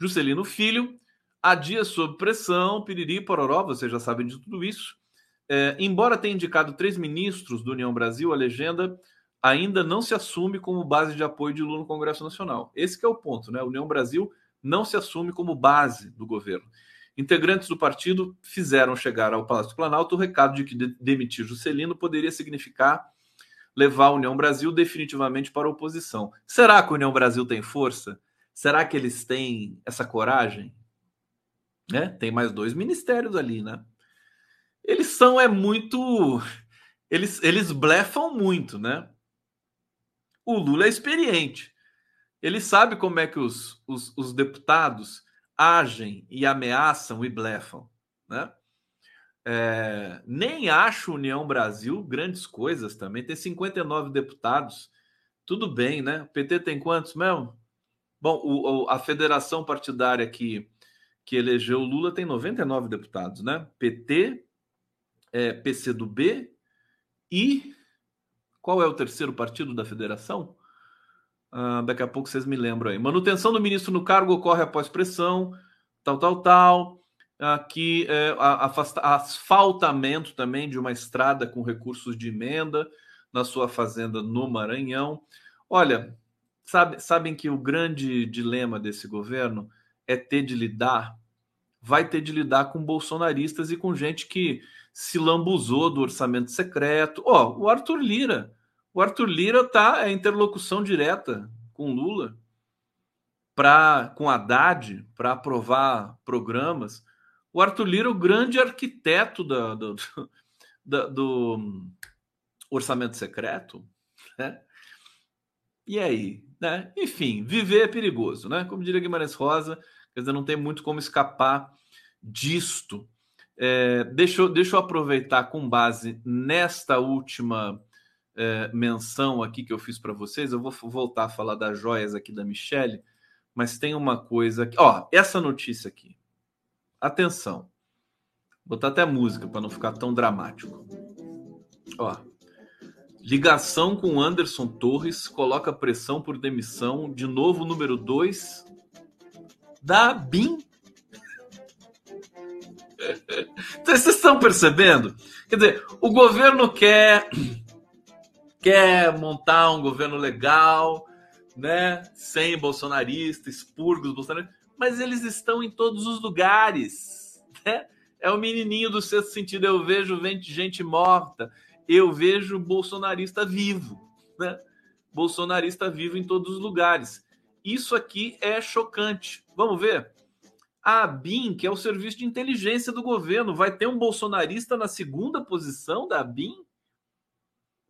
S1: Juscelino Filho, a dia sob pressão, piriri pororó, vocês já sabem de tudo isso. É, embora tenha indicado três ministros do União Brasil, a legenda ainda não se assume como base de apoio de Lula no Congresso Nacional. Esse é o ponto, né? A União Brasil não se assume como base do governo. Integrantes do partido fizeram chegar ao Palácio do Planalto o recado de que demitir Juscelino poderia significar levar a União Brasil definitivamente para a oposição. Será que a União Brasil tem força? Será que eles têm essa coragem? Né? Tem mais dois ministérios ali, né? eles são é muito. Eles, eles blefam muito, né? O Lula é experiente. Ele sabe como é que os, os, os deputados agem e ameaçam e blefam, né? É, nem acho União Brasil grandes coisas também. Tem 59 deputados. Tudo bem, né? O PT tem quantos mesmo? Bom, o, a federação partidária que, que elegeu Lula tem 99 deputados, né? PT, é, PCdoB e qual é o terceiro partido da federação? Ah, daqui a pouco vocês me lembram aí. Manutenção do ministro no cargo ocorre após pressão, tal, tal, tal. Aqui, é, afasta, asfaltamento também de uma estrada com recursos de emenda na sua fazenda no Maranhão. Olha, sabe, sabem que o grande dilema desse governo é ter de lidar, vai ter de lidar com bolsonaristas e com gente que se lambuzou do orçamento secreto. Ó, oh, o Arthur Lira. O Arthur Lira tá é interlocução direta com Lula para com Haddad para aprovar programas. O Arthur Lira, o grande arquiteto da, do, da, do orçamento secreto, né? E aí, né? Enfim, viver é perigoso, né? Como diria Guimarães Rosa, quer dizer, não tem muito como escapar disto. É, deixa, deixa eu aproveitar com base nesta última é, menção aqui que eu fiz para vocês. Eu vou voltar a falar das joias aqui da Michelle, mas tem uma coisa aqui. Ó, essa notícia aqui. Atenção. Vou botar até música para não ficar tão dramático. Ó. Ligação com Anderson Torres coloca pressão por demissão de novo número 2 da BIM vocês estão percebendo? Quer dizer, o governo quer quer montar um governo legal, né? Sem bolsonaristas, expurgos bolsonaristas, mas eles estão em todos os lugares, né? É o menininho do sexto sentido. Eu vejo gente morta, eu vejo bolsonarista vivo, né? Bolsonarista vivo em todos os lugares. Isso aqui é chocante. Vamos ver? A ABIN, que é o serviço de inteligência do governo, vai ter um bolsonarista na segunda posição da ABIN?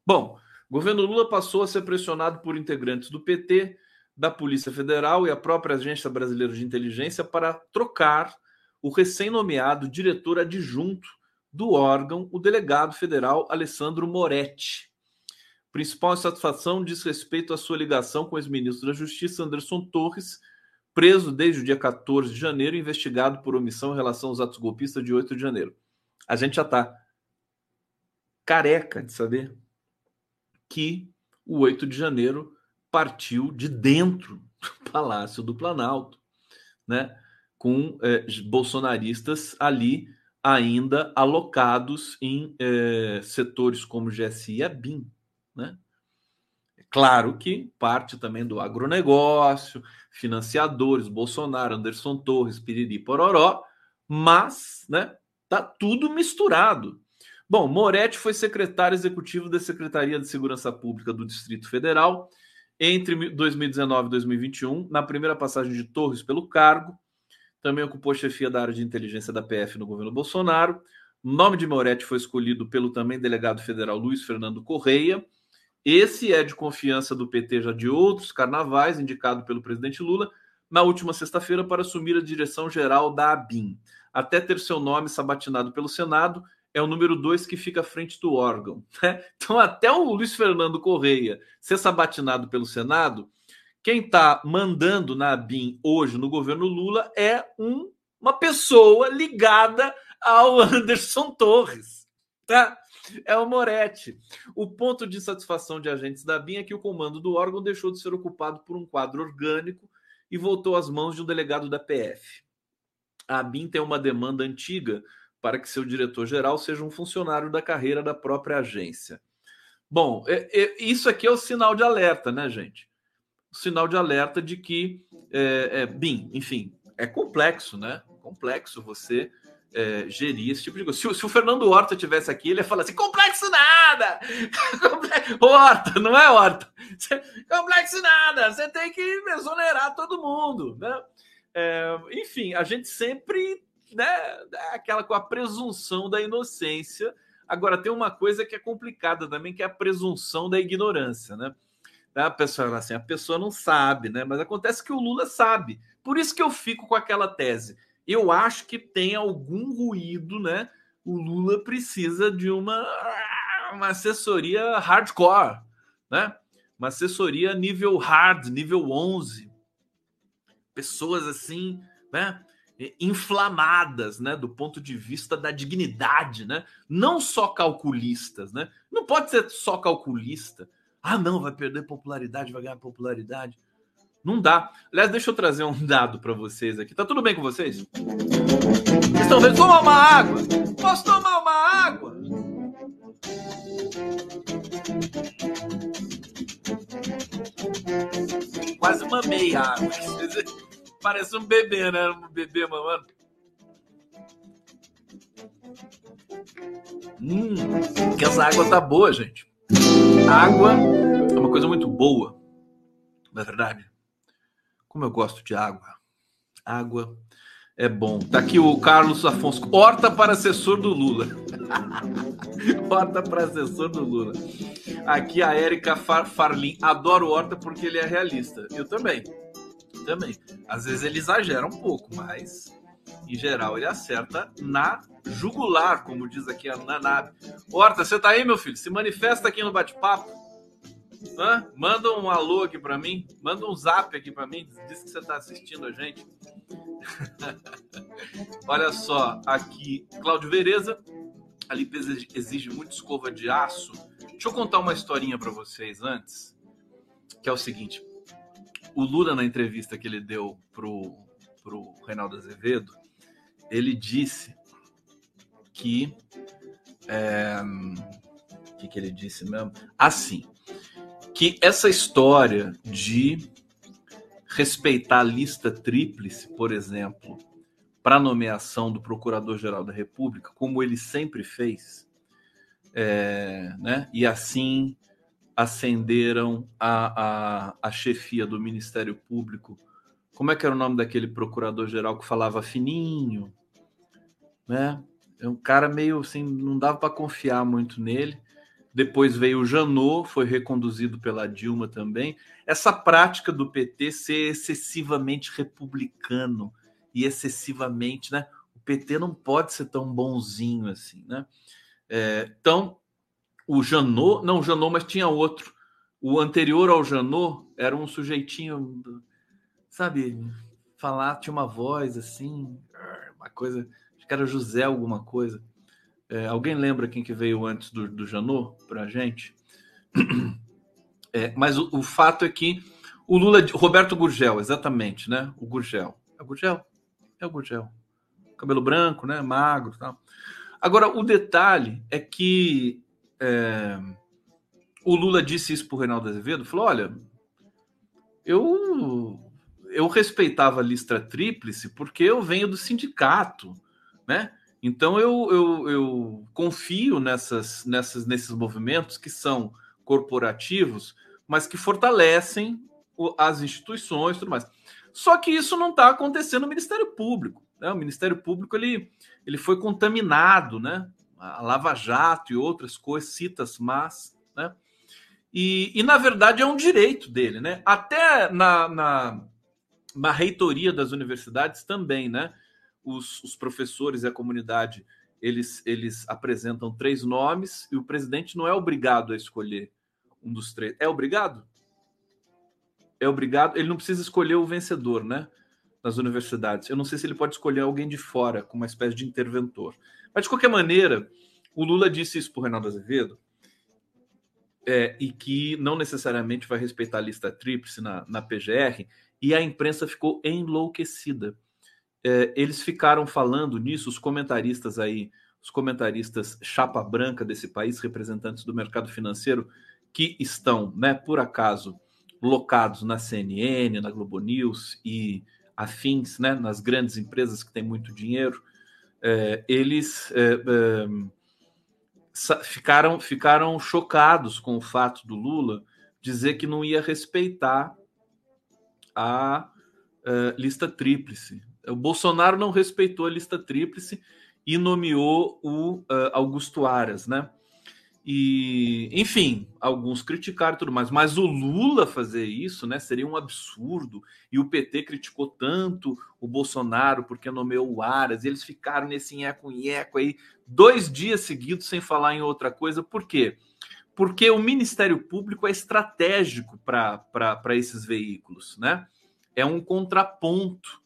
S1: Bom, o governo Lula passou a ser pressionado por integrantes do PT, da Polícia Federal e a própria Agência Brasileira de Inteligência para trocar o recém-nomeado diretor adjunto do órgão, o delegado federal Alessandro Moretti. Principal insatisfação diz respeito à sua ligação com o ex-ministro da Justiça, Anderson Torres, preso desde o dia 14 de janeiro, investigado por omissão em relação aos atos golpistas de 8 de janeiro. A gente já está careca de saber que o 8 de janeiro partiu de dentro do Palácio do Planalto, né? com é, bolsonaristas ali ainda alocados em é, setores como GSI e a BIM. Né? Claro que parte também do agronegócio, financiadores, Bolsonaro, Anderson Torres, Piriri, Pororó, mas, né, tá tudo misturado. Bom, Moretti foi secretário executivo da Secretaria de Segurança Pública do Distrito Federal entre 2019 e 2021, na primeira passagem de Torres pelo cargo. Também ocupou chefia da área de inteligência da PF no governo Bolsonaro. O nome de Moretti foi escolhido pelo também delegado federal Luiz Fernando Correia esse é de confiança do PT já de outros carnavais, indicado pelo presidente Lula, na última sexta-feira para assumir a direção geral da ABIN. Até ter seu nome sabatinado pelo Senado, é o número dois que fica à frente do órgão. Né? Então, até o Luiz Fernando Correia ser sabatinado pelo Senado, quem está mandando na ABIN hoje no governo Lula é um, uma pessoa ligada ao Anderson Torres. Tá? É o Moretti. O ponto de satisfação de agentes da BIM é que o comando do órgão deixou de ser ocupado por um quadro orgânico e voltou às mãos de um delegado da PF. A BIM tem uma demanda antiga para que seu diretor-geral seja um funcionário da carreira da própria agência. Bom, é, é, isso aqui é o sinal de alerta, né, gente? O sinal de alerta de que, é, é, BIM, enfim, é complexo, né? Complexo você é, gerir esse tipo de coisa. Se, se, o Fernando Horta tivesse aqui, ele ia falar assim: complexo nada! Horta, não é Horta. Complexo nada! Você tem que exonerar todo mundo. Né? É, enfim, a gente sempre né, aquela com a presunção da inocência. Agora, tem uma coisa que é complicada também, que é a presunção da ignorância, né? A pessoa assim, a pessoa não sabe, né? Mas acontece que o Lula sabe. Por isso que eu fico com aquela tese. Eu acho que tem algum ruído, né? O Lula precisa de uma, uma assessoria hardcore, né? Uma assessoria nível hard, nível 11. Pessoas assim, né? Inflamadas, né, do ponto de vista da dignidade, né? Não só calculistas, né? Não pode ser só calculista. Ah, não, vai perder popularidade, vai ganhar popularidade. Não dá. Aliás, deixa eu trazer um dado para vocês aqui. Tá tudo bem com vocês? Vocês estão vendo? Tomar uma água. Posso tomar uma água? Quase mamei a água. Parece um bebê, né? Um bebê mamando. Hum, que essa água tá boa, gente. Água é uma coisa muito boa, na é verdade. Como eu gosto de água. Água é bom. Tá aqui o Carlos Afonso. Horta para assessor do Lula. horta para assessor do Lula. Aqui a Érica Far Farlin. Adoro Horta porque ele é realista. Eu também. Também. Às vezes ele exagera um pouco, mas em geral ele acerta na jugular, como diz aqui a Nanab. Horta, você tá aí, meu filho? Se manifesta aqui no bate-papo. Manda um alô aqui para mim, manda um zap aqui para mim, diz que você está assistindo a gente. Olha só, aqui, Cláudio Vereza, a limpeza exige muito escova de aço. Deixa eu contar uma historinha para vocês antes, que é o seguinte: o Lula, na entrevista que ele deu pro, pro Reinaldo Azevedo, ele disse que. É, o que, que ele disse mesmo? Assim, que essa história de respeitar a lista tríplice, por exemplo, para nomeação do Procurador-Geral da República, como ele sempre fez, é, né? e assim ascenderam a, a, a chefia do Ministério Público. Como é que era o nome daquele procurador-geral que falava fininho? Né? É um cara meio assim, não dava para confiar muito nele. Depois veio o Janot, foi reconduzido pela Dilma também. Essa prática do PT ser excessivamente republicano e excessivamente, né? O PT não pode ser tão bonzinho assim, né? É, então, o Janot, não Janot, mas tinha outro. O anterior ao Janot era um sujeitinho, sabe, falar, tinha uma voz assim, uma coisa, acho que era José alguma coisa. É, alguém lembra quem que veio antes do, do Janot para a gente? É, mas o, o, fato é que o Lula, Roberto Gurgel, exatamente, né? O Gurgel. É o Gurgel? É o Gurgel. Cabelo branco, né? Magro tal. Agora, o detalhe é que é, o Lula disse isso para o Reinaldo Azevedo, falou, olha, eu, eu respeitava a lista tríplice porque eu venho do sindicato, né? Então eu, eu, eu confio nessas, nessas, nesses movimentos que são corporativos, mas que fortalecem as instituições e tudo mais. Só que isso não está acontecendo no Ministério Público. Né? O Ministério Público ele, ele foi contaminado, né? A Lava Jato e outras coisas, citas mas, né? E, e na verdade é um direito dele, né? Até na, na, na reitoria das universidades também, né? os, os professores e a comunidade eles, eles apresentam três nomes e o presidente não é obrigado a escolher um dos três. É obrigado? É obrigado. Ele não precisa escolher o vencedor, né? Nas universidades. Eu não sei se ele pode escolher alguém de fora, como uma espécie de interventor. Mas, de qualquer maneira, o Lula disse isso para o Reinaldo Azevedo, é, e que não necessariamente vai respeitar a lista tríplice na, na PGR, e a imprensa ficou enlouquecida é, eles ficaram falando nisso, os comentaristas aí, os comentaristas chapa branca desse país, representantes do mercado financeiro, que estão, né, por acaso, locados na CNN, na Globo News e afins, né, nas grandes empresas que têm muito dinheiro, é, eles é, é, ficaram, ficaram chocados com o fato do Lula dizer que não ia respeitar a é, lista tríplice O Bolsonaro não respeitou a lista tríplice e nomeou o uh, Augusto Aras, né? E, enfim, alguns criticaram tudo mais, mas o Lula fazer isso, né, seria um absurdo. E o PT criticou tanto o Bolsonaro porque nomeou o Aras, e eles ficaram nesse nheco-nheco aí dois dias seguidos sem falar em outra coisa. Por quê? Porque o Ministério Público é estratégico para esses veículos, né? É um contraponto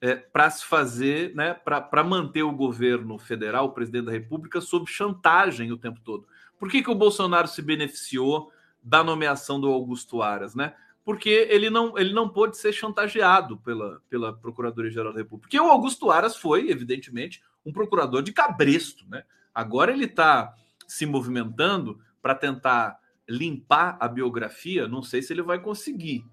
S1: é, para se fazer, né, para manter o governo federal, o presidente da República, sob chantagem o tempo todo. Por que, que o Bolsonaro se beneficiou da nomeação do Augusto Aras, né? Porque ele não, ele não pôde ser chantageado pela, pela Procuradoria-Geral da República. Porque o Augusto Aras foi, evidentemente, um procurador de cabresto, né? Agora ele está se movimentando para tentar limpar a biografia, não sei se ele vai conseguir,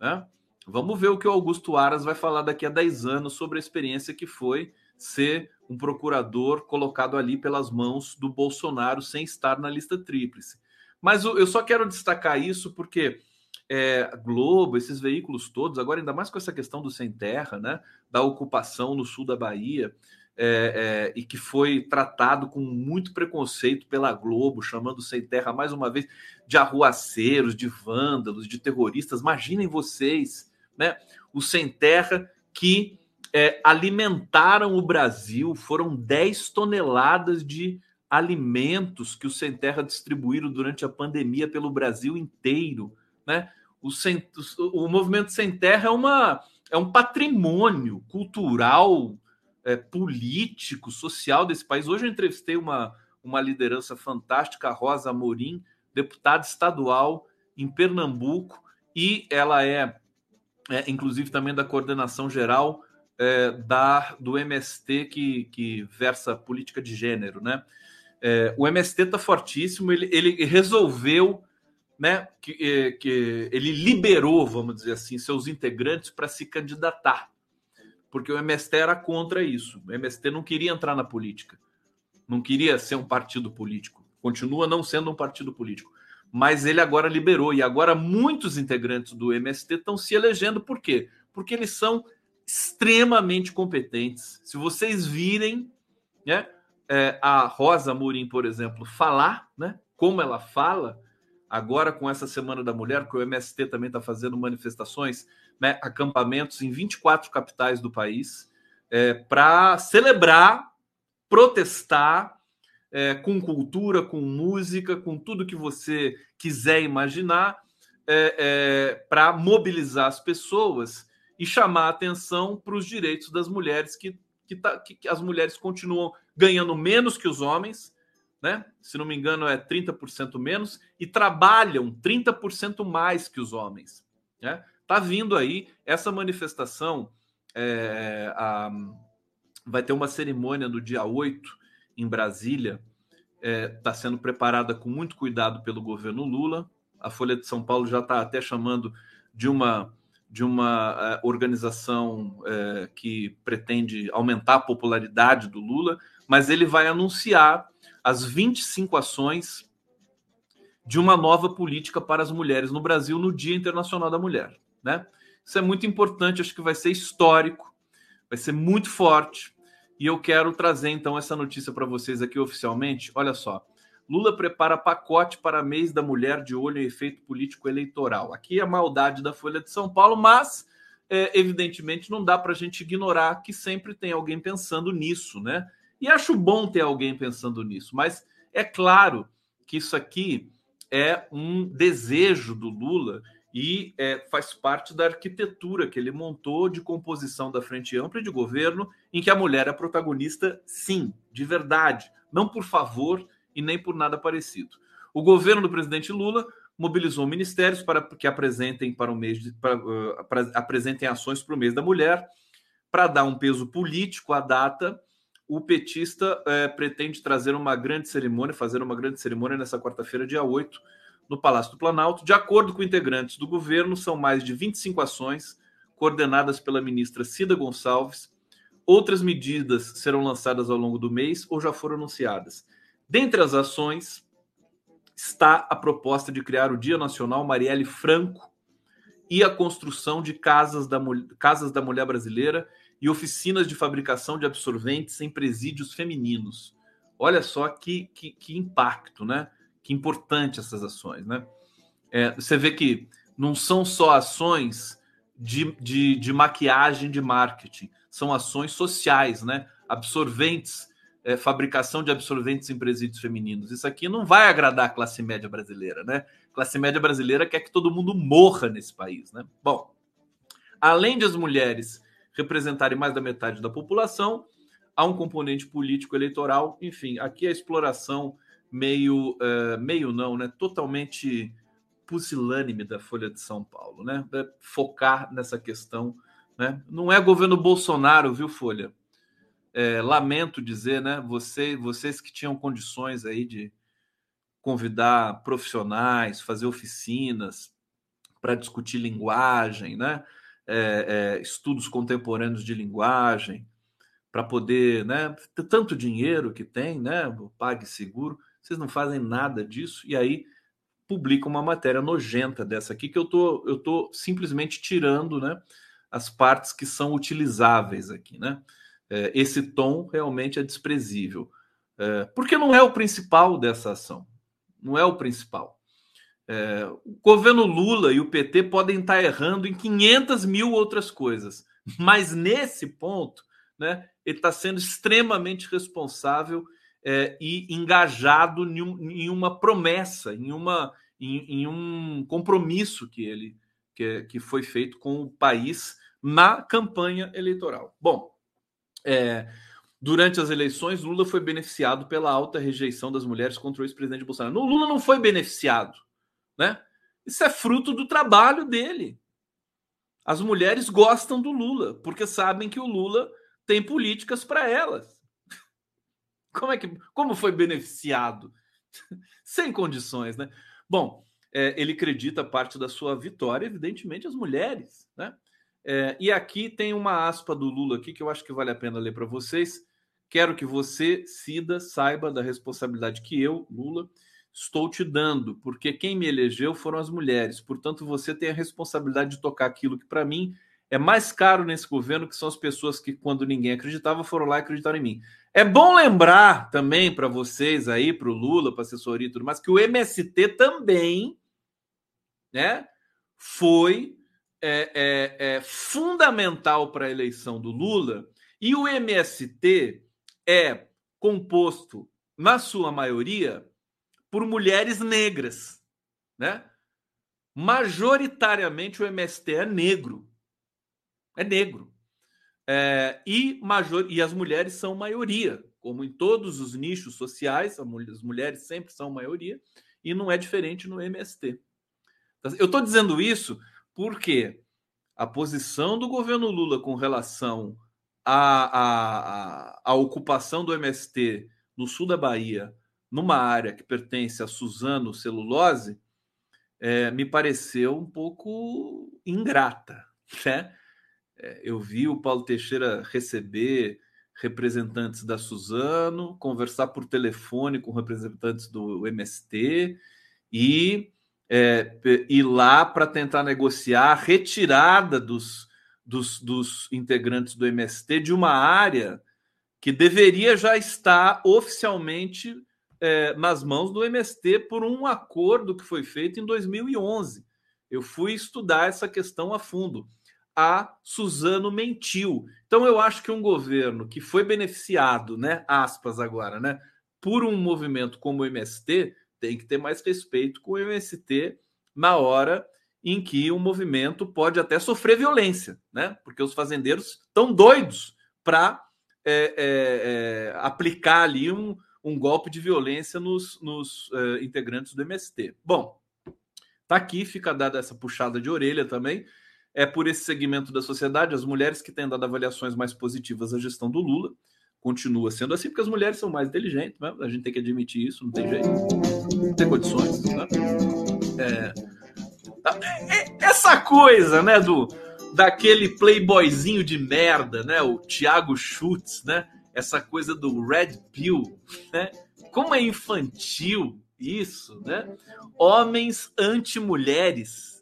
S1: né? Vamos ver o que o Augusto Aras vai falar daqui a 10 anos sobre a experiência que foi ser um procurador colocado ali pelas mãos do Bolsonaro sem estar na lista tríplice. Mas eu só quero destacar isso porque é, Globo, esses veículos todos, agora ainda mais com essa questão do sem terra, né, da ocupação no sul da Bahia, é, é, e que foi tratado com muito preconceito pela Globo, chamando sem terra mais uma vez de arruaceiros, de vândalos, de terroristas. Imaginem vocês, né, o sem terra que é, alimentaram o Brasil, foram 10 toneladas de alimentos que o Sem Terra distribuíram durante a pandemia pelo Brasil inteiro. Né? O, sem, o, o movimento Sem Terra é, uma, é um patrimônio cultural, é, político, social desse país. Hoje eu entrevistei uma, uma liderança fantástica, Rosa Amorim, deputada estadual em Pernambuco, e ela é, é inclusive também da coordenação geral é, da, do MST que, que versa política de gênero, né? É, o MST está fortíssimo, ele, ele resolveu, né, que, é, que ele liberou, vamos dizer assim, seus integrantes para se candidatar, porque o MST era contra isso. O MST não queria entrar na política, não queria ser um partido político, continua não sendo um partido político, mas ele agora liberou e agora muitos integrantes do MST estão se elegendo, por quê? Porque eles são extremamente competentes. Se vocês virem né, é, a Rosa Murim, por exemplo, falar, né, como ela fala, agora com essa Semana da Mulher, que o MST também está fazendo manifestações, né, acampamentos em 24 capitais do país, é, para celebrar, protestar é, com cultura, com música, com tudo que você quiser imaginar, é, é, para mobilizar as pessoas e chamar atenção para os direitos das mulheres, que, que, tá, que, que, as mulheres continuam ganhando menos que os homens, né? se não me engano, é 30% menos, e trabalham 30% mais que os homens. Né? Tá vindo aí essa manifestação. É, a, vai ter uma cerimônia no dia 8 em Brasília. Está é, tá sendo preparada com muito cuidado pelo governo Lula. A Folha de São Paulo já está até chamando de uma de uma uh, organização uh, que pretende aumentar a popularidade do Lula, mas ele vai anunciar as 25 ações de uma nova política para as mulheres no Brasil no Dia Internacional da Mulher. Né? Isso é muito importante, acho que vai ser histórico, vai ser muito forte. E eu quero trazer então essa notícia para vocês aqui oficialmente. Olha só. Lula prepara pacote para mês da mulher de olho em efeito político eleitoral. Aqui é a maldade da Folha de São Paulo, mas é, evidentemente não dá para a gente ignorar que sempre tem alguém pensando nisso, né? E acho bom ter alguém pensando nisso, mas é claro que isso aqui é um desejo do Lula e é, faz parte da arquitetura que ele montou de composição da frente ampla e de governo, em que a mulher é protagonista, sim, de verdade, não por favor e nem por nada parecido. O governo do presidente Lula mobilizou ministérios para que apresentem para o mês de, para, uh, para, apresentem ações para o mês da mulher para dar um peso político à data. O petista uh, pretende trazer uma grande cerimônia, fazer uma grande cerimônia nessa quarta-feira, dia 8, no Palácio do Planalto. De acordo com integrantes do governo, são mais de 25 ações coordenadas pela ministra Cida Gonçalves. Outras medidas serão lançadas ao longo do mês ou já foram anunciadas. Dentre as ações está a proposta de criar o Dia Nacional Marielle Franco e a construção de casas da, casas da mulher brasileira e oficinas de fabricação de absorventes em presídios femininos. Olha só que, que, que impacto, né? Que importante essas ações, né? É, você vê que não são só ações de, de, de maquiagem de marketing, são ações sociais, né? Absorventes, é, fabricação de absorventes em presídios femininos. Isso aqui não vai agradar a classe média brasileira, né? A classe média brasileira quer que todo mundo morra nesse país, né? Bom, além de as mulheres representarem mais da metade da população, há um componente político eleitoral, enfim, aqui a exploração meio, uh, meio não, né? Totalmente pusilânime da Folha de São Paulo, né? É focar nessa questão, né? Não é governo Bolsonaro, viu, Folha? É, lamento dizer, né? Você, vocês que tinham condições aí de convidar profissionais, fazer oficinas para discutir linguagem, né? É, é, estudos contemporâneos de linguagem, para poder, né? Tanto dinheiro que tem, né? O PagSeguro, vocês não fazem nada disso e aí publica uma matéria nojenta dessa aqui que eu tô, eu tô simplesmente tirando, né? As partes que são utilizáveis aqui, né? É, esse tom realmente é desprezível, é, porque não é o principal dessa ação, não é o principal. É, o governo Lula e o PT podem estar errando em 500 mil outras coisas, mas nesse ponto, né, ele está sendo extremamente responsável e engajado em, em, uma promessa, em, uma, em, em, um compromisso que ele que, que foi feito com o país na campanha eleitoral. Bom, é, durante as eleições, Lula foi beneficiado pela alta rejeição das mulheres contra o ex-presidente Bolsonaro. No, Lula não foi beneficiado, né? Isso é fruto do trabalho dele. As mulheres gostam do Lula porque sabem que o Lula tem políticas para elas. Como é que como foi beneficiado? Sem condições, né? Bom, é, ele acredita parte da sua vitória, evidentemente, as mulheres, né? É, e aqui tem uma aspa do Lula aqui que eu acho que vale a pena ler para vocês. Quero que você, Cida, saiba da responsabilidade que eu, Lula, estou te dando, porque quem me elegeu foram as mulheres. Portanto, você tem a responsabilidade de tocar aquilo que, para mim, é mais caro nesse governo, que são as pessoas que, quando ninguém acreditava, foram lá e acreditaram em mim. É bom lembrar também para vocês aí, para o Lula, para a assessoria e tudo mais, que o MST também né, foi é, é, é fundamental para a eleição do Lula e o MST é composto, na sua maioria, por mulheres negras, né? Majoritariamente o MST é negro, é negro. É, e, major, e as mulheres são maioria, como em todos os nichos sociais, as mulheres sempre são maioria, e não é diferente no MST. Eu estou dizendo isso porque a posição do governo Lula com relação à, à, à ocupação do MST no sul da Bahia, numa área que pertence a Suzano Celulose, é, me pareceu um pouco ingrata. Né? É, eu vi o Paulo Teixeira receber representantes da Suzano, conversar por telefone com representantes do MST e é, ir lá para tentar negociar a retirada dos, dos, dos integrantes do MST de uma área que deveria já estar oficialmente é, nas mãos do MST por um acordo que foi feito em 2011. Eu fui estudar essa questão a fundo. A Suzano mentiu. Então eu acho que um governo que foi beneficiado, né, aspas agora, né, por um movimento como o MST, tem que ter mais respeito com o MST na hora em que o movimento pode até sofrer violência, né? Porque os fazendeiros estão doidos para é, é, é, aplicar ali um, um, golpe de violência nos, nos é, integrantes do MST. Bom, tá aqui, fica dada essa puxada de orelha também. É por esse segmento da sociedade, as mulheres que têm dado avaliações mais positivas à gestão do Lula continua sendo assim, porque as mulheres são mais inteligentes, né? a gente tem que admitir isso, não tem jeito, não tem condições. Né? É, tá, é, essa coisa, né, do daquele playboyzinho de merda, né, o Thiago Schultz, né, essa coisa do Red Pill, né, como é infantil isso, né, homens anti-mulheres,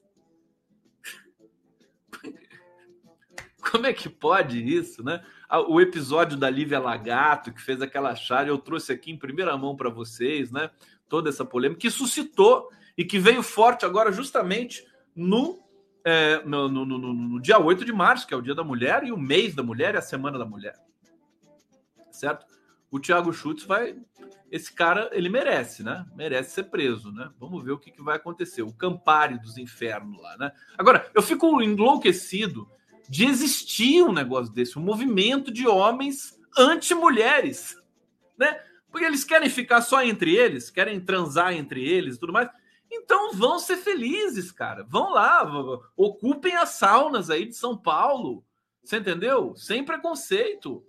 S1: Como é que pode isso, né? O episódio da Lívia Lagato, que fez aquela charge, eu trouxe aqui em primeira mão para vocês, né? Toda essa polêmica que suscitou e que veio forte agora justamente no, é, no, no, no, no, dia 8 de março, que é o Dia da Mulher, e o mês da mulher e a Semana da Mulher. Certo? O Thiago Schultz vai. Esse cara, ele merece, né? Merece ser preso, né? Vamos ver o que, que vai acontecer. O Campari dos infernos lá, né? Agora, eu fico enlouquecido de existir um negócio desse, um movimento de homens anti-mulheres, né? Porque eles querem ficar só entre eles, querem transar entre eles tudo mais. Então vão ser felizes, cara. Vão lá, ocupem as saunas aí de São Paulo. Você entendeu? Sem preconceito.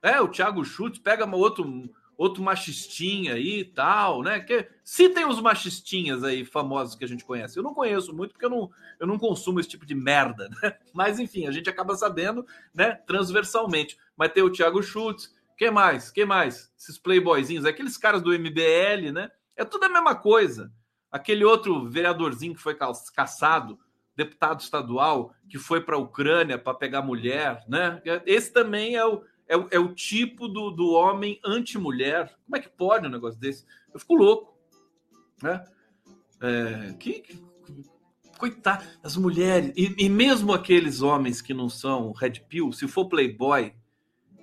S1: É, o Thiago Schultz pega outro, outro machistinha aí e tal, né? Que, citem os machistinhas aí famosos que a gente conhece. Eu não conheço muito porque eu não, eu não consumo esse tipo de merda, né? Mas enfim, a gente acaba sabendo, né? Transversalmente. Mas tem o Thiago Schultz, que mais? Que mais? Esses playboyzinhos, aqueles caras do MBL, né? É tudo a mesma coisa. Aquele outro vereadorzinho que foi caçado, deputado estadual, que foi para a Ucrânia para pegar mulher, né? Esse também é o, é, o, é o tipo do, do homem anti-mulher. Como é que pode um negócio desse? Eu fico louco, né? É, que, que coitado, as mulheres, e, e, mesmo aqueles homens que não são red pill, se for playboy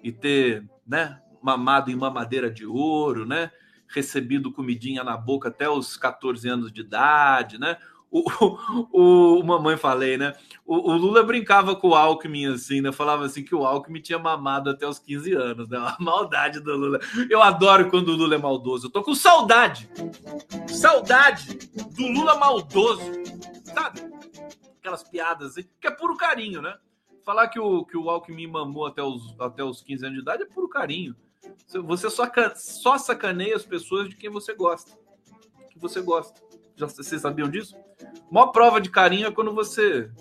S1: e ter né? Mamado em mamadeira de ouro, né? Recebido comidinha na boca até os 14 anos de idade, né? O, o, o mamãe falei, né? O, o, Lula brincava com o Alckmin assim, né? Falava assim que o Alckmin tinha mamado até os 15 anos, né? A maldade do Lula. Eu adoro quando o Lula é maldoso. Eu tô com saudade. Saudade do Lula maldoso. Sabe? Aquelas piadas assim, que é puro carinho, né? falar que o, que o Alckmin mamou até os, até os 15 anos de idade é puro carinho. Você só, só sacaneia as pessoas de quem você gosta. Que você gosta. Já, vocês sabiam disso? Maior prova de carinho é quando você,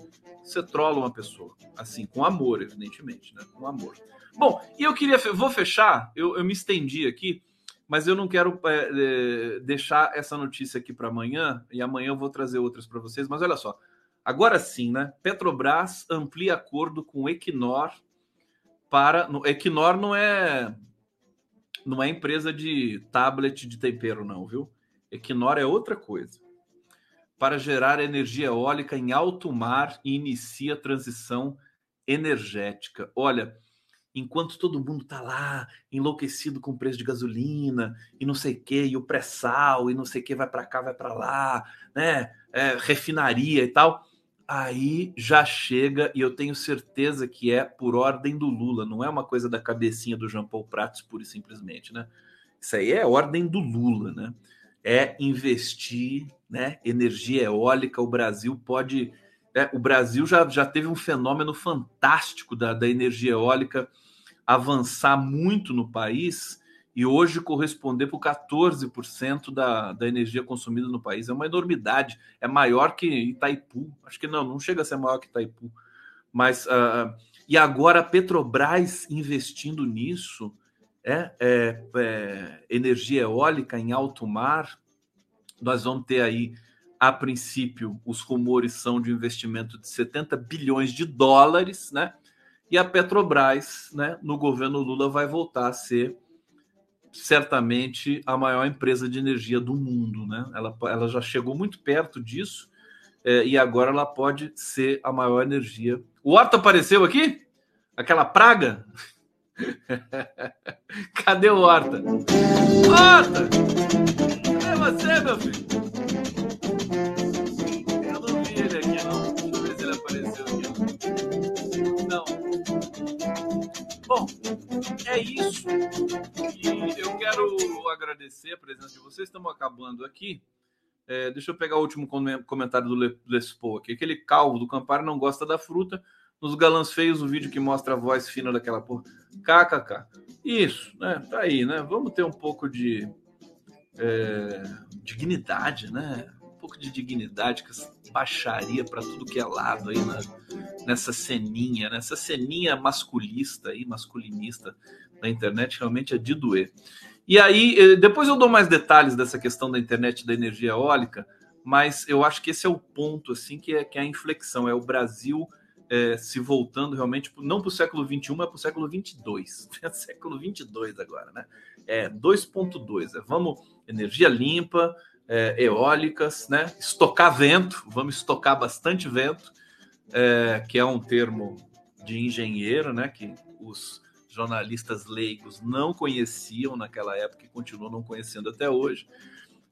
S1: você trola uma pessoa. Assim, com amor, evidentemente, né? Com amor. Bom, e eu queria. Vou fechar, eu, eu me estendi aqui, mas eu não quero é, é, deixar essa notícia aqui para amanhã, e amanhã eu vou trazer outras para vocês, mas olha só. Agora sim, né? Petrobras amplia acordo com Equinor para. No, Equinor não é não é empresa de tablet de tempero, não, viu? Equinor é outra coisa. Para gerar energia eólica em alto mar e inicia a transição energética. Olha, enquanto todo mundo tá lá enlouquecido com o preço de gasolina e não sei o que, e o pré-sal e não sei o que, vai para cá, vai para lá, né? É, refinaria e tal aí já chega, e eu tenho certeza que é por ordem do Lula, não é uma coisa da cabecinha do Jean Paul Prats, pura e simplesmente, né? Isso aí é ordem do Lula, né? É investir, né? Energia eólica, o Brasil pode. É, o Brasil já, já teve um fenômeno fantástico da, da energia eólica avançar muito no país e hoje corresponder por 14% da, da energia consumida no país. É uma enormidade, é maior que Itaipu. Acho que não, não chega a ser maior que Itaipu. Mas, uh, e agora a Petrobras investindo nisso, é, é, é, energia eólica em alto mar, nós vamos ter aí, a princípio, os rumores são de investimento de 70 bilhões de dólares, né? E a Petrobras, né, no governo Lula, vai voltar a ser certamente a maior empresa de energia do mundo, né? Ela, ela já chegou muito perto disso é, e agora ela pode ser a maior energia. O Horta apareceu aqui? Aquela praga? Cadê o Horta? Horta! Cadê você, meu filho? Eu não vi ele aqui, não. Deixa eu ver se ele apareceu aqui. Não. Bom, é isso. E eu quero agradecer a presença de vocês. Estamos acabando aqui. É, deixa eu pegar o último comentário do Lespo aqui. Aquele calvo do Campari não gosta da fruta. Nos galãs feios, o vídeo que mostra a voz fina daquela porra. KKK. Isso, né? Tá aí, né? Vamos ter um pouco de é, dignidade, né? Um pouco de dignidade, que essa baixaria para tudo que é lado aí né? nessa ceninha, nessa ceninha masculista aí, masculinista na internet realmente é de doer. E aí, eh, depois eu dou mais detalhes dessa questão da internet da energia eólica, mas eu acho que esse é o ponto assim que é, que é a inflexão, é o Brasil é, se voltando realmente, não para o século XXI, mas para o século XXII. É século XXII agora, né? É 2.2. É, vamos, energia limpa, é, eólicas, né? Estocar vento, vamos estocar bastante vento, é, que é um termo de engenheiro, né? Que os jornalistas leigos não conheciam naquela época e continuam não conhecendo até hoje.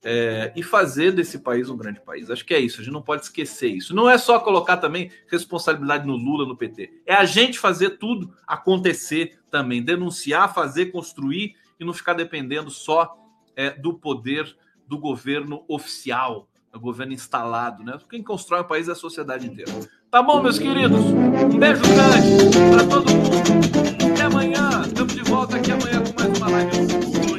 S1: É, e fazer desse país um grande país. Acho que é isso, a gente não pode esquecer isso. Não é só colocar também responsabilidade no Lula, no PT. É a gente fazer tudo acontecer também, denunciar, fazer, construir e não ficar dependendo só é, do poder do governo oficial, do governo instalado. Né? Quem constrói o país é a sociedade inteira. Tá bom, meus queridos? Um beijo grande para todo mundo. Até amanhã. Estamos de volta aqui amanhã com mais uma live.